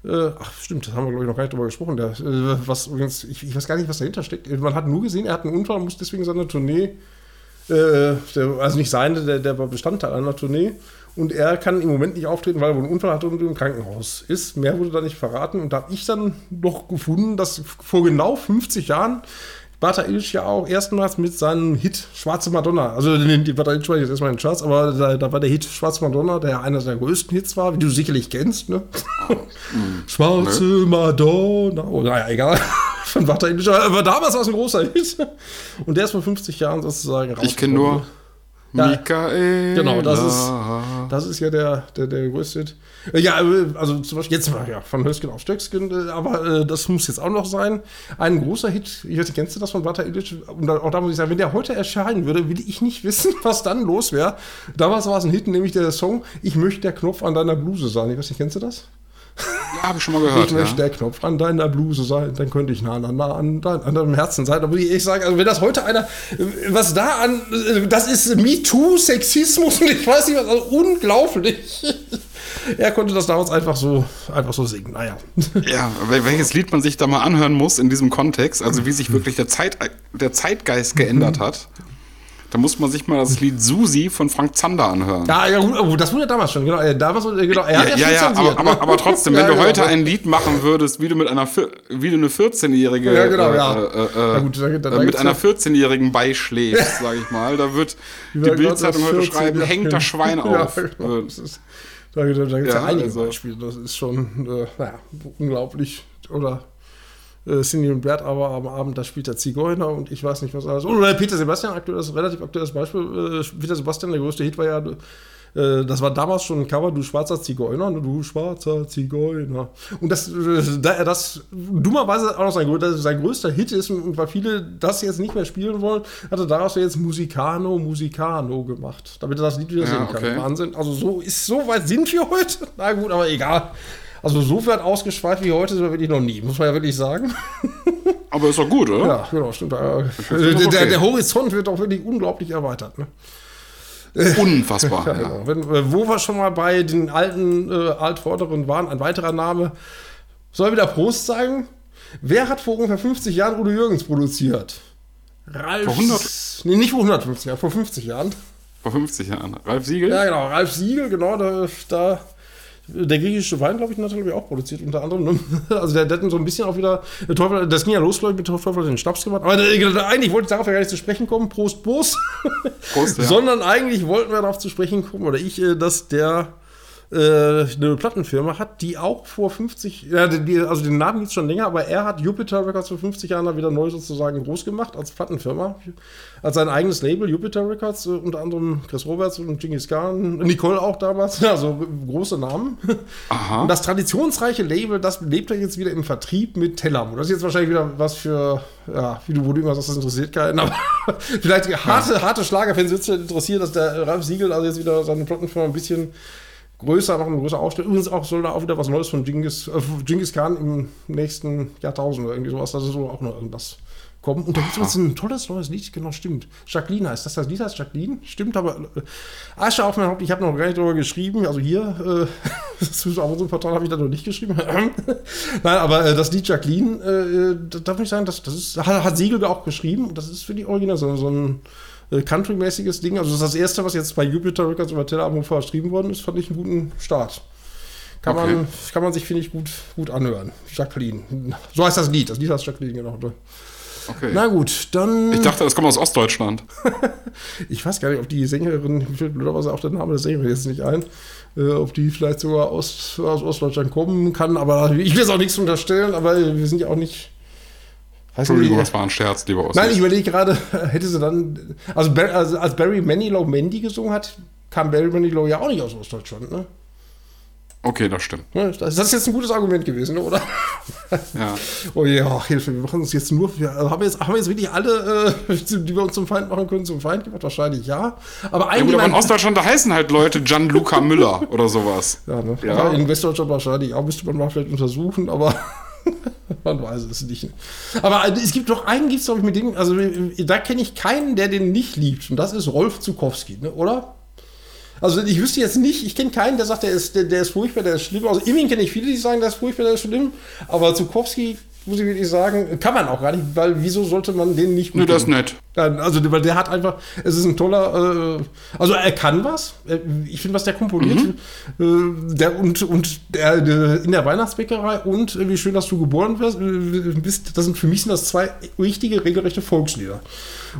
Äh, ach, stimmt, das haben wir, glaube ich, noch gar nicht drüber gesprochen. Der, äh, was übrigens, ich, ich weiß gar nicht, was dahinter steckt. Man hat nur gesehen, er hat einen Unfall und muss deswegen seine Tournee, äh, der, also nicht seine, der, der war Bestandteil einer Tournee. Und er kann im Moment nicht auftreten, weil er wohl einen Unfall hatte und im Krankenhaus ist. Mehr wurde da nicht verraten. Und da habe ich dann noch gefunden, dass vor genau 50 Jahren Bata Illich ja auch erstmals mit seinem Hit Schwarze Madonna, also die Bata Illich war jetzt erstmal in den Charts, aber da, da war der Hit Schwarze Madonna, der einer der größten Hits war, wie du sicherlich kennst, ne? Schwarze Madonna, oh naja, egal, von Bata Illich, aber damals war es ein großer Hit und der ist vor 50 Jahren sozusagen Ich kenne nur Ja. Michael. Genau, das ist, das ist ja der, der, der größte. Äh, Ja, äh, also zum Beispiel jetzt mal ja, von Hösken auf Stöcksken, äh, aber äh, das muss jetzt auch noch sein. Ein großer Hit, ich weiß nicht, kennst du das von Bata Illich? Und da- auch da muss ich sagen, wenn der heute erscheinen würde, will ich nicht wissen, was dann los wäre. Damals war es ein Hit, nämlich der Song Ich möchte der Knopf an deiner Bluse sein. Ich weiß nicht, kennst du das? Ja, habe ich schon mal gehört. ich möchte Ja. der Knopf an deiner Bluse sein, dann könnte ich nah, nah, nah an, dein, an deinem Herzen sein. Aber ich sage, also wenn das heute einer, was da an, das ist MeToo, Sexismus und ich weiß nicht was, also unglaublich. Er konnte das damals einfach so, einfach so singen. Naja. Ja, wel- welches Lied man sich da mal anhören muss in diesem Kontext, also wie sich wirklich der, Zeit, der Zeitgeist geändert hat, da muss man sich mal das Lied Susi von Frank Zander anhören. Ja, ja, gut, oh, das wurde damals schon, genau. äh, Damals, äh, genau er Ja, hat ja, ja, aber, aber, ne? aber trotzdem, Ja, wenn du genau. heute ein Lied machen würdest, wie du mit einer, wie du eine 14-jährige Ja, genau, äh, ja. äh, gut, mit einer ja- 14-jährigen beischläfst, sage ich mal, da wird die Ja, Bildzeitung heute 14, schreiben, ja. hängt das Schwein Ja, auf. genau, das ist, da da gibt es ja, Ja, einige also- Beispiele. Das ist schon, äh, naja, unglaublich. Oder äh, Cindy und Bert aber am Abend, da spielt der Zigeuner und ich weiß nicht was alles. Oder Peter Sebastian, aktuelles, relativ aktuelles Beispiel. Äh, Peter Sebastian, der größte Hit war ja, äh, das war damals schon ein Cover, du schwarzer Zigeuner, ne, du schwarzer Zigeuner. Und das, äh, da er das dummerweise auch noch sein, sein größter Hit ist und weil viele das jetzt nicht mehr spielen wollen, hat er daraus jetzt Musicano, Musicano gemacht, damit er das Lied wieder Ja, singen kann. okay. Wahnsinn. Also so ist so weit sind wir heute. Na gut, aber egal. Also so weit ausgeschweift wie heute sind wir wirklich noch nie, muss man ja wirklich sagen. aber ist doch gut, oder? Ja, genau, stimmt. Äh, das der, okay. der Horizont wird auch wirklich unglaublich erweitert. Ne? Unfassbar. Ja, ja. genau. Wenn, äh, wo wir schon mal bei den alten, äh, altvorderen waren, ein weiterer Name. Soll ich wieder Prost sagen? Wer hat vor ungefähr 50 Jahren Udo Jürgens produziert? Ralf. Vor 100? Nee, nicht vor 150 Jahren, vor 50 Jahren. Vor 50 Jahren. Ralf Siegel? Ja, genau, Ralf Siegel, genau, da, da der griechische Wein, glaube ich, hat er glaube ich, auch produziert, unter anderem. Ne? Also der, der hat so ein bisschen auch wieder, der Teufel, das ging ja los, glaube ich, mit Teufel hat den Schnaps gemacht. Aber der, eigentlich wollte ich darauf ja gar nicht zu sprechen kommen, Prost, Prost. Prost, ja. Sondern eigentlich wollten wir darauf zu sprechen kommen, oder ich, äh, dass der äh, eine Plattenfirma hat, die auch vor 50, ja, die, also den Namen gibt es schon länger, aber er hat Jupiter Records vor 50 Jahren wieder neu sozusagen groß gemacht als Plattenfirma. Als sein eigenes Label, Jupiter Records, äh, unter anderem Chris Roberts und Genghis Khan, Nicole auch damals, also große Namen. Aha. Und das traditionsreiche Label, das lebt er jetzt wieder im Vertrieb mit Telamo. Das ist jetzt wahrscheinlich wieder was für, ja, wie du, wo du immer sagst, das interessiert keinen, aber vielleicht harte, harte Schlagerfans interessieren, dass der Ralf Siegel also jetzt wieder seine Plattenfirma ein bisschen größer, noch eine größere aufstellen. Übrigens auch soll da auch wieder was Neues von Genghis, äh, Genghis Khan im nächsten Jahrtausend oder irgendwie sowas. Da soll auch noch irgendwas kommen. Und da gibt es ein tolles neues Lied, genau, stimmt. Jacqueline heißt das. Das Lied heißt Jacqueline, stimmt, aber äh, Asche auf mein Haupt, ich habe noch gar nicht darüber geschrieben. Also hier, äh, auf unserem Portal habe ich da noch nicht geschrieben. Nein, aber äh, das Lied Jacqueline, äh, darf ich sagen, das, das ist, hat, hat Siegel auch geschrieben und das ist für die Original so, so ein äh, Country-mäßiges Ding. Also das ist das erste, was jetzt bei Jupiter Records über Teleabon verschrieben worden ist, fand ich einen guten Start. Kann, okay. man, kann man sich, finde ich, gut, gut anhören. Jacqueline. So heißt das Lied. Das Lied heißt Jacqueline, genau. Okay. Na gut, dann. Ich dachte, das kommt aus Ostdeutschland. ich weiß gar nicht, ob die Sängerin, blöderweise auch der Name der Sängerin jetzt nicht ein, äh, ob die vielleicht sogar aus, aus Ostdeutschland kommen kann. Aber ich will es auch nichts unterstellen, aber wir sind ja auch nicht Entschuldigung, das war ein Scherz, lieber Ossi. Nein, ich überlege gerade, hätte sie dann. Also, also, als Barry Manilow Mandy gesungen hat, kam Barry Manilow ja auch nicht aus Ostdeutschland, ne? Okay, das stimmt. Das ist jetzt ein gutes Argument gewesen, oder? Ja. Oh ja, Hilfe, wir machen uns jetzt nur. Wir, haben, wir jetzt, haben wir jetzt wirklich alle, äh, die wir uns zum Feind machen können, zum Feind gemacht? Wahrscheinlich ja. Aber eigentlich. Ja, gut, aber in Ostdeutschland, da heißen halt Leute Gianluca Müller oder sowas. Ja, ne? ja. in Westdeutschland wahrscheinlich auch, müsste man mal vielleicht untersuchen, aber. Man weiß es nicht. Aber es gibt doch einen, gibt glaube ich, mit dem, also da kenne ich keinen, der den nicht liebt. Und das ist Rolf Zukowski, ne? oder? Also ich wüsste jetzt nicht, ich kenne keinen, der sagt, der ist, der, der ist furchtbar, der ist schlimm. Also Imin kenne ich viele, die sagen, der ist furchtbar, der ist schlimm. Aber Zukowski muss ich wirklich sagen, kann man auch gar nicht, weil wieso sollte man den nicht gut Nur das ist nett. Also, weil der hat einfach, es ist ein toller, äh, also er kann was. Ich finde, was der komponiert. Mhm. Äh, der, und und der, der, in der Weihnachtsbäckerei und äh, wie schön, dass du geboren wirst, äh, bist. Das sind für mich sind das zwei richtige, regelrechte Volkslieder.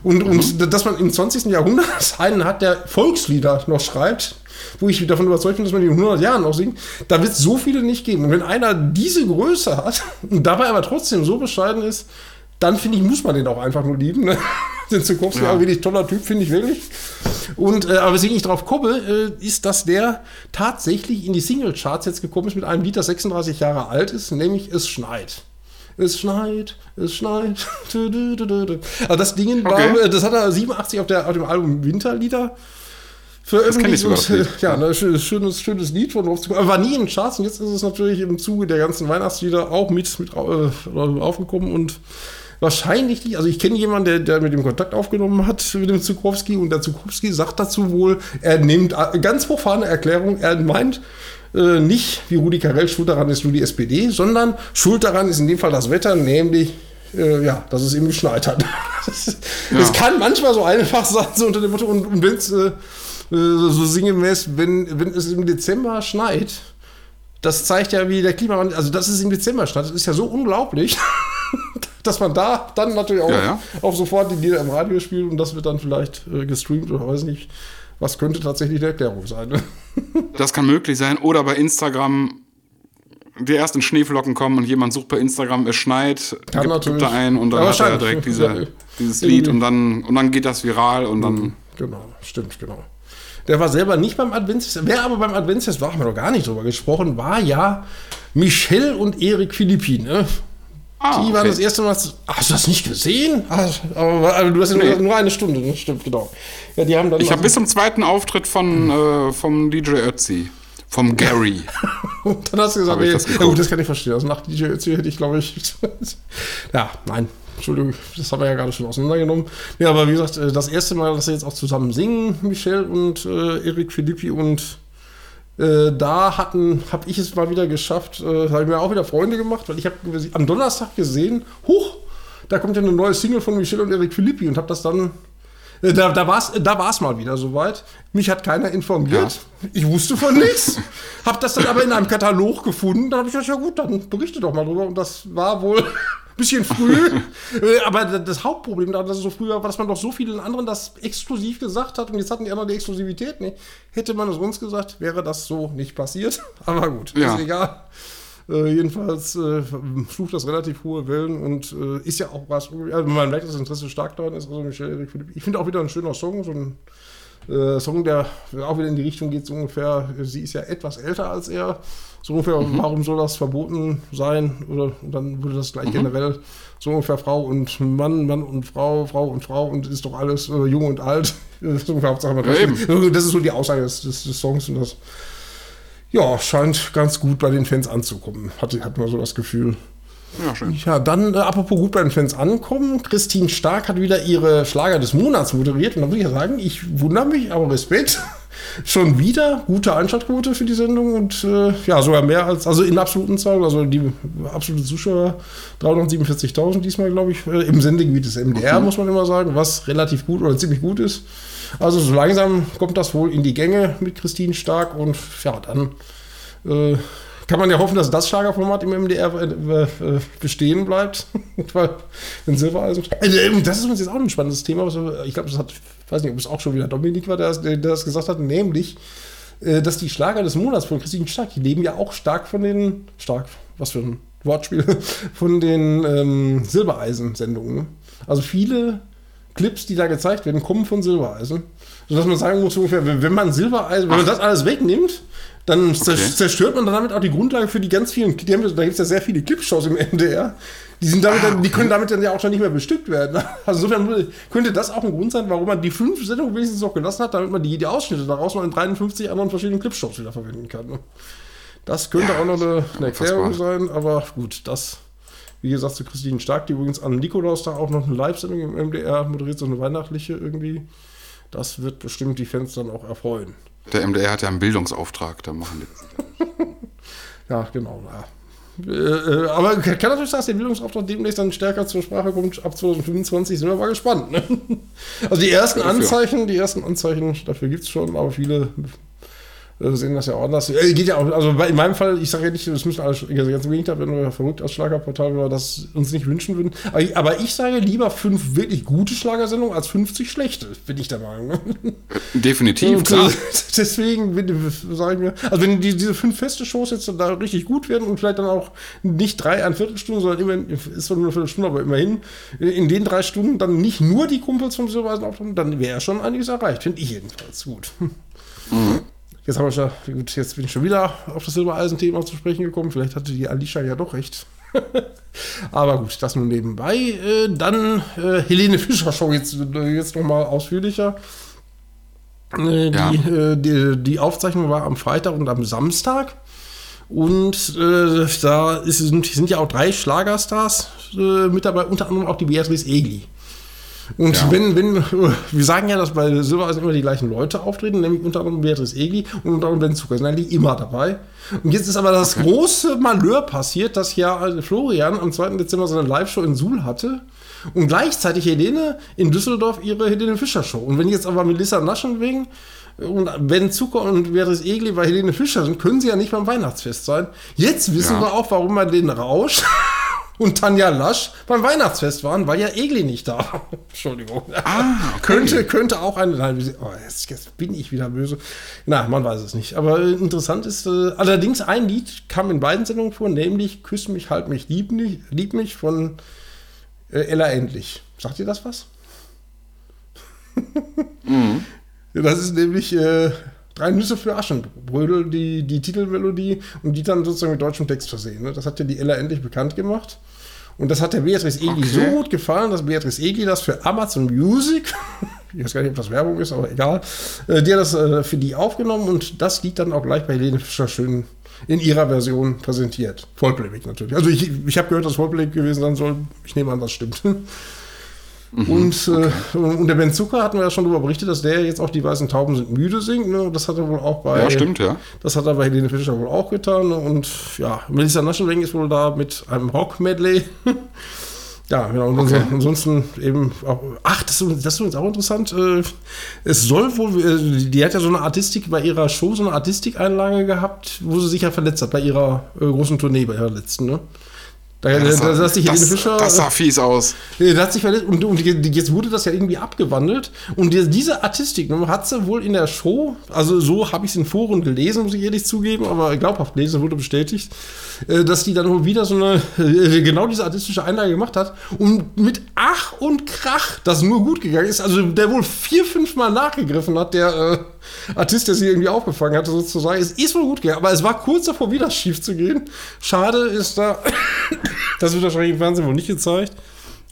Und, mhm. und dass man im 20. Jahrhundert einen hat, der Volkslieder noch schreibt, wo ich davon überzeugt bin, dass man die in 100 Jahren noch singt, da wird es so viele nicht geben. Und wenn einer diese Größe hat und dabei aber trotzdem so bescheiden ist, dann finde ich, muss man den auch einfach nur lieben. Ne? Den Zukowski ja. wirklich toller Typ, finde ich wirklich. Und, äh, aber weswegen ich drauf komme, äh, ist, dass der tatsächlich in die Single-Charts jetzt gekommen ist mit einem Lied, das 36 Jahre alt ist, nämlich Es schneit. Es schneit, es schneit. also das Ding okay. war, das hat er 87 auf, der, auf dem Album Winterlieder veröffentlicht. Das ich ja, ein schönes, schönes Lied von Rolf War nie in den Charts und jetzt ist es natürlich im Zuge der ganzen Weihnachtslieder auch mit, mit äh, aufgekommen und wahrscheinlich, also ich kenne jemanden, der, der mit dem Kontakt aufgenommen hat, mit dem Zukowski, und der Zukowski sagt dazu wohl, er nimmt, äh, ganz profane Erklärung, er meint, äh, nicht, wie Rudi Carell, schuld daran ist nur die SPD, sondern schuld daran ist in dem Fall das Wetter, nämlich äh, ja, dass es eben geschneit hat. Es ja. kann manchmal so einfach sein, so unter dem Motto, und, und wenn es äh, so sinngemäß, wenn, wenn es im Dezember schneit, das zeigt ja, wie der Klimawandel, also dass es im Dezember schneit, das ist ja so unglaublich, dass man da dann natürlich auch, ja, ja. auch sofort die Lieder im Radio spielt und das wird dann vielleicht äh, gestreamt oder weiß nicht. Was könnte tatsächlich die Erklärung sein? Ne? das kann möglich sein. Oder bei Instagram die ersten Schneeflocken kommen und jemand sucht bei Instagram, es schneit, Kann gibt, gibt da ein und dann ja, hat er direkt diese, dieses Lied und dann, und dann geht das viral und dann. Genau, stimmt, genau. Der war selber nicht beim Adventsfest. Wer aber beim Adventsfest war, haben wir noch gar nicht drüber gesprochen, war ja Michelle und Erik Philippi. Ne? Ah, die waren das erste Mal. Hast du das nicht gesehen? Ach, aber, aber, du hast ja nee. nur, eine Stunde, ne? stimmt, genau. Ja, die haben dann ich habe bis zum zweiten Auftritt von, äh, vom DJ Ötzi. Vom Gary. und dann hast du gesagt, nee, das ja gut, das kann ich verstehen. Also nach DJ Ötzi hätte ich, glaube ich. ja, nein, Entschuldigung, das haben wir ja gerade schon auseinandergenommen. Ja, aber wie gesagt, äh, das erste Mal, dass sie jetzt auch zusammen singen, Michelle und äh, Eric Philippi und äh, da hatten, habe ich es mal wieder geschafft, äh, habe ich mir auch wieder Freunde gemacht, weil ich habe am Donnerstag gesehen, huch, da kommt ja eine neue Single von Michelle und Eric Philippi und habe das dann da, da war es da war's mal wieder soweit. Mich hat keiner informiert. Ja. Ich wusste von nichts. hab das dann aber in einem Katalog gefunden. Da habe ich gedacht, ja gut, dann berichte doch mal drüber. Und das war wohl bisschen früh. Äh, aber das Hauptproblem daran, dass es so früher war, dass man doch so vielen anderen das exklusiv gesagt hat und jetzt hatten die anderen die Exklusivität nicht. Hätte man es uns gesagt, wäre das so nicht passiert. Aber gut, Ja. ist egal. Äh, jedenfalls äh, schlug das relativ hohe Wellen und äh, ist ja auch was, also man merkt, dass das Interesse stark daran ist. Also Philipp. Ich finde auch wieder ein schöner Song, so ein äh, Song, der auch wieder in die Richtung geht, so ungefähr, sie ist ja etwas älter als er, so ungefähr, warum soll das verboten sein? Oder und dann würde das gleich generell so ungefähr Frau und Mann, Mann und Frau, Frau und Frau und ist doch alles äh, jung und alt. Das ist ungefähr Hauptsache man Ja. Das ist so die Aussage des, des, des Songs und das ja, scheint ganz gut bei den Fans anzukommen. Hat, hat man so das Gefühl. Ja, schön. Ja, dann, äh, apropos gut bei den Fans ankommen, Christine Stark hat wieder ihre Schlager des Monats moderiert. Und da muss ich ja sagen, ich wundere mich, aber Respekt. Schon wieder gute Einschaltquote für die Sendung und äh, ja, sogar mehr als, also in absoluten Zahlen, also die absolute Zuschauer 347.000 diesmal, glaube ich, äh, im Sendegebiet des MDR, muss man immer sagen, was relativ gut oder ziemlich gut ist. Also so langsam kommt das wohl in die Gänge mit Christine Stark und ja, dann äh, kann man ja hoffen, dass das Schlagerformat im MDR äh, äh, bestehen bleibt. Weil, wenn Silbereisen. Also, ähm, das ist uns jetzt auch ein spannendes Thema. Ich glaube, das hat, ich weiß nicht, ob es auch schon wieder Dominik war, der, das- der das gesagt hat, nämlich, äh, dass die Schlager des Monats von Christine Stark, die leben ja auch stark von den, stark, was für ein Wortspiel, von den ähm, Silbereisen-Sendungen. Also viele Clips, die da gezeigt werden, kommen von Silbereisen. Sodass man sagen muss, ungefähr, wenn man Silbereisen, wenn man das alles wegnimmt, dann Okay. zerstört man damit auch die Grundlage für die ganz vielen, die haben, da gibt es ja sehr viele Clipshows im MDR. Die, sind damit dann, die können damit dann ja auch schon nicht mehr bestückt werden. Also insofern könnte das auch ein Grund sein, warum man die fünf Sendungen wenigstens noch gelassen hat, damit man die, die Ausschnitte daraus noch in 53 anderen verschiedenen Clipshows wieder verwenden kann. ne? Das könnte auch noch eine, eine Erklärung sein, aber gut, das, wie gesagt, zu Christine Stark, die übrigens an Nikolaus da auch noch eine Live-Sendung im MDR moderiert, so eine weihnachtliche irgendwie. Das wird bestimmt die Fans dann auch erfreuen. Der MDR hat ja einen Bildungsauftrag, da machen die das. Ja, genau. Ja. Äh, äh, aber kann natürlich sein, dass der Bildungsauftrag demnächst dann stärker zur Sprache kommt. Ab 2025 sind wir mal gespannt. Ne? Also die ersten. Anzeichen, die ersten Anzeichen, dafür gibt es schon, aber viele das ja auch anders. Äh, geht ja auch, also in meinem Fall, ich sage ja nicht, das müssen alle, also ganz im Gegenteil, wenn wir verrückt als Schlagerportal, wenn wir das uns nicht wünschen würden. Aber ich, aber ich sage lieber fünf wirklich gute Schlagersendungen als 50 schlechte, bin ich der Meinung. Definitiv, Und, klar. Deswegen bin- sagen wir, also wenn die, diese fünf feste Shows jetzt da richtig gut werden und vielleicht dann auch nicht drei, ein Viertelstunden, sondern immer, ist zwar nur eine Viertelstunde, aber immerhin, in den drei Stunden dann nicht nur die Kumpels vom Silbereisen auftauchen, dann wäre schon einiges erreicht, finde ich jedenfalls gut. Jetzt haben wir schon, gut, jetzt bin ich schon wieder auf das Silbereisen-Thema zu sprechen gekommen. Vielleicht hatte die Alicia ja doch recht. Aber gut, das nur nebenbei. Äh, dann äh, Helene Fischer Show jetzt, äh, jetzt nochmal ausführlicher. Äh, Ja. die, äh, die, die Aufzeichnung war am Freitag und am Samstag. Und äh, da ist, sind, sind ja auch drei Schlagerstars mit dabei, unter anderem auch die Beatrice Egli. Und Ja. wenn, wenn, wir sagen ja, dass bei Silbereisen immer die gleichen Leute auftreten, nämlich unter anderem Beatrice Egli und unter anderem Ben Zucker, sind eigentlich immer dabei. Und jetzt ist aber das große Malheur passiert, dass ja Florian am 2. Dezember seine Live-Show in Suhl hatte und gleichzeitig Helene in Düsseldorf ihre Helene Fischer Show. Und wenn jetzt aber Melissa Naschen wegen und Ben Zucker und Beatrice Egli bei Helene Fischer sind, können sie ja nicht beim Weihnachtsfest sein. Jetzt wissen Ja. wir auch, warum man den Rausch und Tanja Lasch beim Weihnachtsfest waren, weil ja Egli nicht da war. Entschuldigung. Ah, okay. Könnte, könnte auch eine. Nein, oh, jetzt, jetzt bin ich wieder böse. Na, man weiß es nicht. Aber äh, interessant ist, äh, allerdings ein Lied kam in beiden Sendungen vor, nämlich Küss mich, halt mich, lieb mich, lieb mich von äh, Ella Endlich. Sagt ihr das was? Ja, Das ist nämlich äh, Drei Nüsse für Aschenbrödel, die, die Titelmelodie und die dann sozusagen mit deutschem Text versehen. Ne? Das hat ja die Ella endlich bekannt gemacht. Und das hat der Beatrice Egli Okay. so gut gefallen, dass Beatrice Egli das für Amazon Music, ich weiß gar nicht, ob das Werbung ist, aber egal, äh, die hat das äh, für die aufgenommen und das Lied dann auch gleich bei Helene Fischer schön in ihrer Version präsentiert. Vollplayback natürlich. Also ich, ich habe gehört, dass Vollplayback gewesen sein soll. Ich nehme an, das stimmt. Und, äh, und der Ben Zucker hatten wir ja schon darüber berichtet, dass der jetzt auch die weißen Tauben sind müde singt. Ne? Das hat er wohl auch bei. Ja, stimmt, ja. Das hat er bei Helene Fischer wohl auch getan. ne? Und ja, Melissa Naschenweng ist wohl da mit einem Rock-Medley. ja, genau. Und Okay. ansonsten- eben auch. Ach, das, ist- das ist übrigens auch interessant. äh, Es soll wohl. äh, Die hat ja so eine Artistik bei ihrer Show, so eine Artistikeinlage gehabt, wo sie sich ja verletzt hat bei ihrer äh, großen Tournee, bei ihrer letzten. Ne? Da, das, da, da, Helene das, Fischer. das sah fies aus. Da hat sich verletzt und, und jetzt wurde das ja irgendwie abgewandelt. Und die- diese Artistik ne, hat sie wohl in der Show, also so habe ich es in Foren gelesen, muss ich ehrlich zugeben, aber glaubhaft gelesen, wurde bestätigt, äh, dass die dann wohl wieder so eine, äh, genau diese artistische Einlage gemacht hat und mit Ach und Krach das nur gut gegangen ist. Also der wohl vier, fünf Mal nachgegriffen hat, der äh, Artist, der sie irgendwie aufgefangen hatte, sozusagen. Es ist wohl gut gegangen, aber es war kurz davor, wieder schief zu gehen. Schade ist da, das wird wahrscheinlich im Fernsehen wohl nicht gezeigt.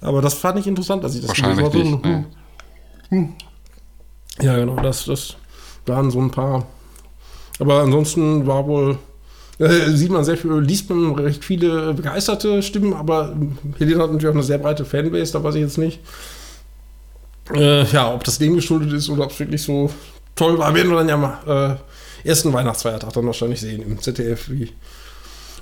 Aber das fand ich interessant, dass ich das Wahrscheinlich gelesen nicht. hatte. Nee. Ja, genau, das, das waren so ein paar. Aber ansonsten war wohl, äh, sieht man sehr viel, liest man recht viele begeisterte Stimmen, aber Helene hat natürlich auch eine sehr breite Fanbase, da weiß ich jetzt nicht. Äh, ja, ob das dem geschuldet ist oder ob es wirklich so toll war, werden wir dann ja mal äh, ersten Weihnachtsfeiertag dann wahrscheinlich sehen im ZDF, wie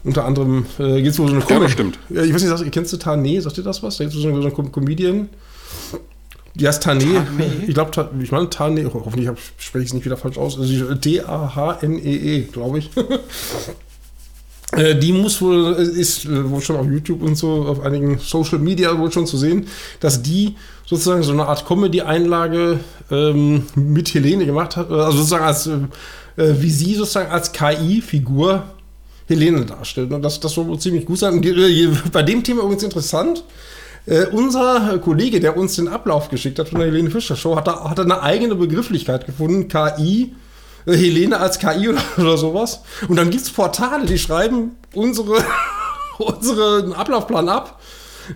unter anderem äh, gibt es wohl so eine Ja, Comedy-. Ja, ich weiß nicht, sagst- kennst du Tané? Sagt dir das was? Da gibt es so eine, so eine Com- Comedian. Die heißt Tané. Tané? Ich glaube, ich meine Tané, ho- hoffentlich spreche ich es nicht wieder falsch aus. Also D-A-H-N-E-E, glaube ich. Äh, Die muss wohl, äh, ist äh, wohl schon auf YouTube und so, auf einigen Social Media wohl schon zu sehen, dass die sozusagen so eine Art Comedy-Einlage ähm, mit Helene gemacht hat, also sozusagen als, äh, wie sie sozusagen als KI-Figur Helene darstellt. Und das, das soll wohl ziemlich gut sein. Und die, äh, bei dem Thema übrigens interessant, äh, unser Kollege, der uns den Ablauf geschickt hat von der Helene Fischer Show, hat da, hat da eine eigene Begrifflichkeit gefunden, KI, Helene als KI oder, oder sowas. Und dann gibt es Portale, die schreiben unsere, unseren Ablaufplan ab.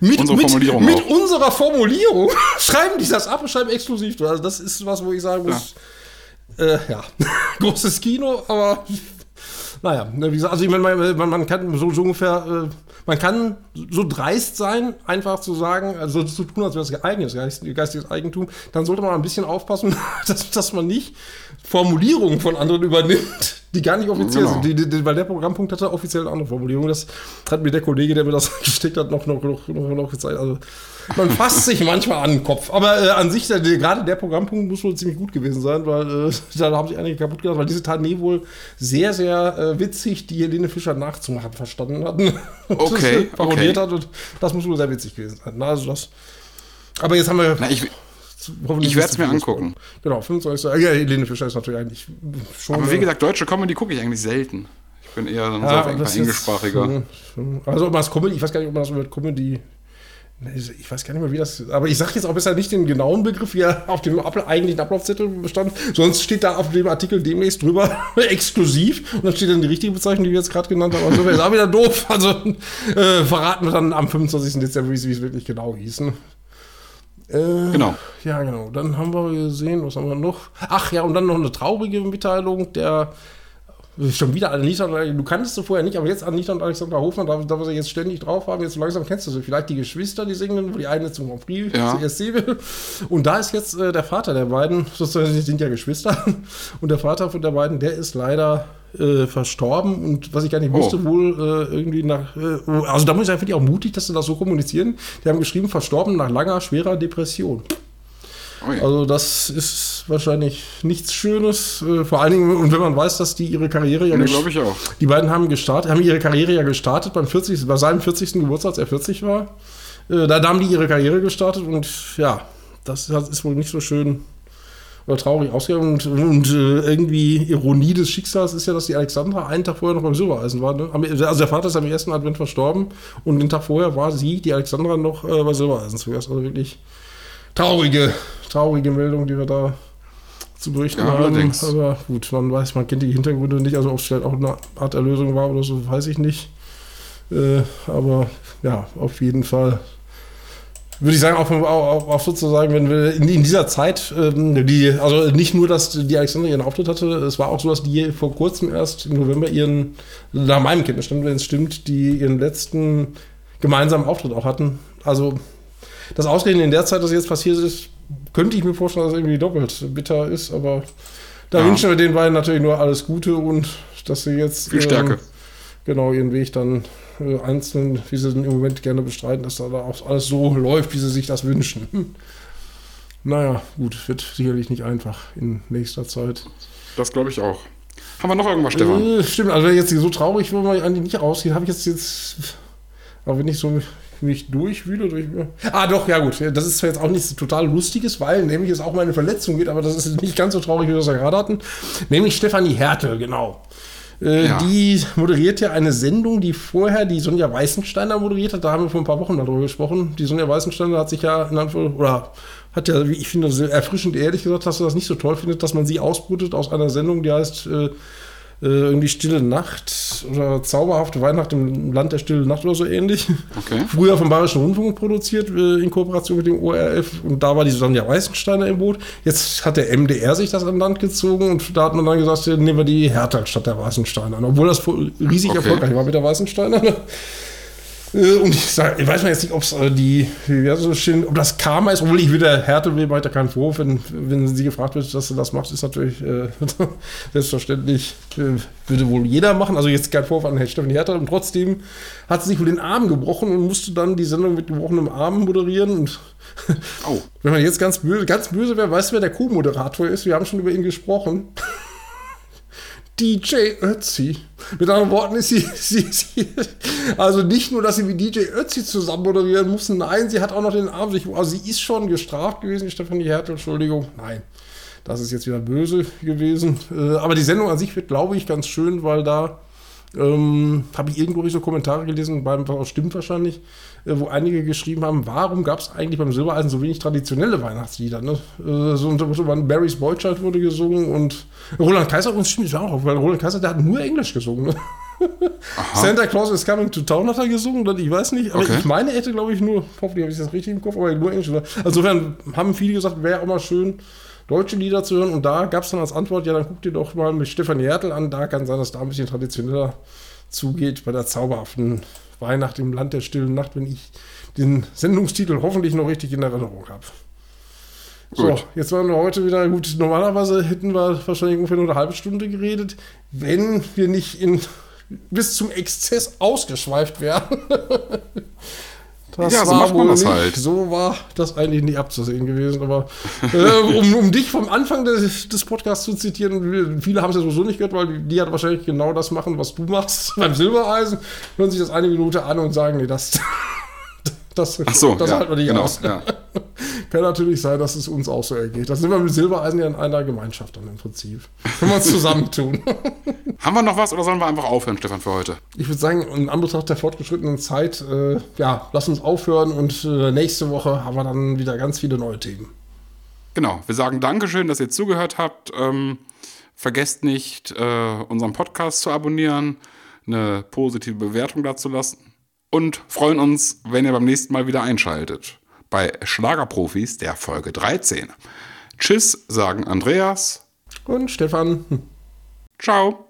Mit, Unsere mit, Formulierung mit unserer Formulierung schreiben die das ab und schreiben exklusiv. Also das ist was, wo ich sagen muss, äh, ja, großes Kino, aber naja, ne, wie gesagt, also ich meine, man, man, man kann so, so ungefähr, äh, man kann so dreist sein, einfach zu sagen, also so zu tun, als wäre es eigenes Geist, geistiges Eigentum, dann sollte man ein bisschen aufpassen, dass, dass man nicht Formulierungen von anderen übernimmt, die gar nicht offiziell Genau. sind. Die, die, weil der Programmpunkt hatte offiziell eine andere Formulierung. Das hat mir der Kollege, der mir das gesteckt hat, noch, noch, noch, noch, noch gezeigt. Also man fasst sich manchmal an den Kopf. Aber äh, an sich, der, der, gerade der Programmpunkt muss wohl ziemlich gut gewesen sein, weil äh, da haben sich einige kaputt gemacht, weil diese Tané wohl sehr, sehr äh, witzig die Helene Fischer nachzumachen verstanden hatten. Und Okay, parodiert okay. hat und das muss wohl sehr witzig gewesen sein. Na, also das. Aber jetzt haben wir. Na, ich, ich werd's mir nicht- angucken. Genau, 25. Ja, Helene Fischer ist natürlich eigentlich schon. aber wie gesagt, deutsche Comedy gucke ich eigentlich selten. Ich bin eher so Ja, ist- englischsprachiger. Also ob man das Comedy, ich weiß gar nicht, ob man das mit Comedy. Ich weiß gar nicht mehr, wie das. Aber ich sage jetzt auch besser nicht den genauen Begriff, wie er auf dem eigentlichen Ablaufzettel bestand. Sonst steht da auf dem Artikel demnächst drüber exklusiv und dann steht dann die richtige Bezeichnung, die wir jetzt gerade genannt haben. Also wäre es auch wieder doof. Also äh, verraten wir dann am 25. Dezember, wie es wie es wirklich genau hieß. Äh, Genau. ja, genau. Dann haben wir gesehen, was haben wir noch? Ach ja, und dann noch eine traurige Mitteilung. Der schon wieder Anita, du kanntest sie vorher nicht, aber jetzt Anita und Alexandra Hofmann, da, da wir sie jetzt ständig drauf haben, jetzt langsam kennst du sie. Vielleicht die Geschwister, die singen, wo die eine zum Grand Prix Ja. ESC will. Und da ist jetzt äh, der Vater der beiden, sozusagen, die sind ja Geschwister. Und der Vater von der beiden, der ist leider äh, verstorben und was ich gar nicht Oh. wusste, wohl äh, irgendwie nach, äh, also da muss ich ich auch mutig, dass sie das so kommunizieren. Die haben geschrieben, verstorben nach langer, schwerer Depression. Oh. Also das ist wahrscheinlich nichts Schönes. Äh, vor allen Dingen, und wenn man weiß, dass die ihre Karriere ja Nee, glaube ich auch. Die beiden haben gestartet, haben ihre Karriere ja gestartet beim 40. bei seinem 40. Geburtstag, als er 40 war. Äh, da, haben die ihre Karriere gestartet und ja, das ist wohl nicht so schön oder traurig ausgegangen. Und, und äh, irgendwie Ironie des Schicksals ist ja, dass die Alexandra einen Tag vorher noch beim Silbereisen war. Ne? Also der Vater ist am ersten Advent verstorben und den Tag vorher war sie, die Alexandra, noch äh, bei Silbereisen zuerst. Also wirklich traurige, traurige Meldung, die wir da zu berichten Ja, haben. allerdings. Aber gut, man weiß, man kennt die Hintergründe nicht, also ob es vielleicht auch eine Art Erlösung war oder so, weiß ich nicht. Äh, aber ja, auf jeden Fall würde ich sagen, auch, auch, auch sozusagen, wenn wir in, in dieser Zeit, ähm, die, also nicht nur, dass die Alexandra ihren Auftritt hatte, es war auch so, dass die vor kurzem erst im November ihren, nach meinem Kenntnisstand, wenn es stimmt, die ihren letzten gemeinsamen Auftritt auch hatten. Also das Ausgerechnet in der Zeit, dass jetzt passiert ist, könnte ich mir vorstellen, dass es irgendwie doppelt bitter ist, aber da Ja. wünschen wir den beiden natürlich nur alles Gute und dass sie jetzt Viel Stärke. ähm, genau ihren Weg dann äh, einzeln, wie sie den im Moment gerne bestreiten, dass da auch alles so läuft, wie sie sich das wünschen. Hm. Naja, gut, wird sicherlich nicht einfach in nächster Zeit. Das glaube ich auch. Haben wir noch irgendwas, Stefan? Äh, stimmt, also wenn jetzt so traurig, wo man eigentlich nicht rausgeht, habe ich jetzt jetzt. Aber wenn ich so mich durchwühle, durch. Ah, doch, ja, gut. Das ist zwar jetzt auch nichts total Lustiges, weil nämlich es auch mal eine Verletzung geht, aber das ist nicht ganz so traurig, wie wir das ja gerade hatten. Nämlich Stefanie Härte, genau. Äh, ja. Die moderiert ja eine Sendung, die vorher die Sonja Weißensteiner moderiert hat. Da haben wir vor ein paar Wochen darüber gesprochen. Die Sonja Weißensteiner hat sich ja in Anführungszeichen, oder hat ja, wie ich finde, sehr erfrischend ehrlich gesagt, dass du das nicht so toll findet, dass man sie ausbrütet aus einer Sendung, die heißt äh, äh, irgendwie Stille Nacht oder Zauberhafte Weihnacht im Land der Stille Nacht oder so ähnlich. Okay. Früher vom Bayerischen Rundfunk produziert äh, in Kooperation mit dem ORF und da war die Sonja Weißensteiner im Boot. Jetzt hat der MDR sich das an Land gezogen und da hat man dann gesagt, nehmen wir die Hertha statt der Weißensteiner. Obwohl das riesig okay. erfolgreich war mit der Weißensteiner. Äh, und ich, sag, ich weiß mal jetzt nicht, ob es äh, die, wie so schön, ob das Karma ist, obwohl ich wieder Härte will, weiter keinen Vorwurf. Wenn, wenn sie gefragt wird, dass sie das macht, ist natürlich äh, selbstverständlich, äh, würde wohl jeder machen. Also jetzt kein Vorwurf an Herrn Steffen Härte. Und trotzdem hat sie sich wohl den Arm gebrochen und musste dann die Sendung mit gebrochenem Arm moderieren. Und oh. wenn man jetzt ganz böse, ganz böse wäre, weißt du, wer der Co-Moderator ist? Wir haben schon über ihn gesprochen. DJ Ötzi. Mit anderen Worten ist sie, sie, sie, also nicht nur, dass sie mit DJ Ötzi zusammen moderieren mussten, nein, sie hat auch noch den Arm sich, also sie ist schon gestraft gewesen, Stefanie Hertel, Entschuldigung, nein. Das ist jetzt wieder böse gewesen. Äh, aber die Sendung an sich wird, glaube ich, ganz schön, weil da ähm, habe ich irgendwo so Kommentare gelesen, beim stimmt wahrscheinlich, äh, wo einige geschrieben haben, warum gab es eigentlich beim Silbereisen so wenig traditionelle Weihnachtslieder? Ne? Äh, so unter so Barry's Boychild wurde gesungen und Roland Kaiser uns stimmt auch weil Roland Kaiser, der hat nur Englisch gesungen. Ne? Santa Claus is coming to town hat er gesungen, oder ich weiß nicht, aber okay. ich meine, er hätte, glaube ich, nur, hoffentlich habe ich das richtig im Kopf, aber nur Englisch. Also insofern haben viele gesagt, wäre auch mal schön, deutsche Lieder zu hören. Und da gab es dann als Antwort, ja, dann guck dir doch mal mit Stefan Hertel an. Da kann sein, dass da ein bisschen traditioneller zugeht bei der zauberhaften Weihnacht im Land der stillen Nacht, wenn ich den Sendungstitel hoffentlich noch richtig in Erinnerung habe. So, jetzt waren wir heute wieder gut. Normalerweise hätten wir wahrscheinlich ungefähr nur eine halbe Stunde geredet, wenn wir nicht in, bis zum Exzess ausgeschweift wären. Das ja, so macht man das nicht, halt. So war das eigentlich nicht abzusehen gewesen. Aber äh, um, um, dich vom Anfang des, des, Podcasts zu zitieren, viele haben es ja sowieso nicht gehört, weil die, die hat wahrscheinlich genau das machen, was du machst beim Silbereisen, hören sich das eine Minute an und sagen, nee, das, das, Ach so, das ja, halten wir nicht genau, aus. Ja. Kann natürlich sein, dass es uns auch so ergeht. Das sind wir mit Silbereisen ja in einer Gemeinschaft dann im Prinzip. Können wir uns zusammentun. Haben wir noch was oder sollen wir einfach aufhören, Stefan, für heute? Ich würde sagen, in Anbetracht der fortgeschrittenen Zeit, äh, ja, lass uns aufhören und äh, nächste Woche haben wir dann wieder ganz viele neue Themen. Genau, wir sagen Dankeschön, dass ihr zugehört habt. Ähm, vergesst nicht, äh, unseren Podcast zu abonnieren, eine positive Bewertung dazu lassen und freuen uns, wenn ihr beim nächsten Mal wieder einschaltet bei Schlagerprofis der Folge 13. Tschüss, sagen Andreas und Stefan. Ciao.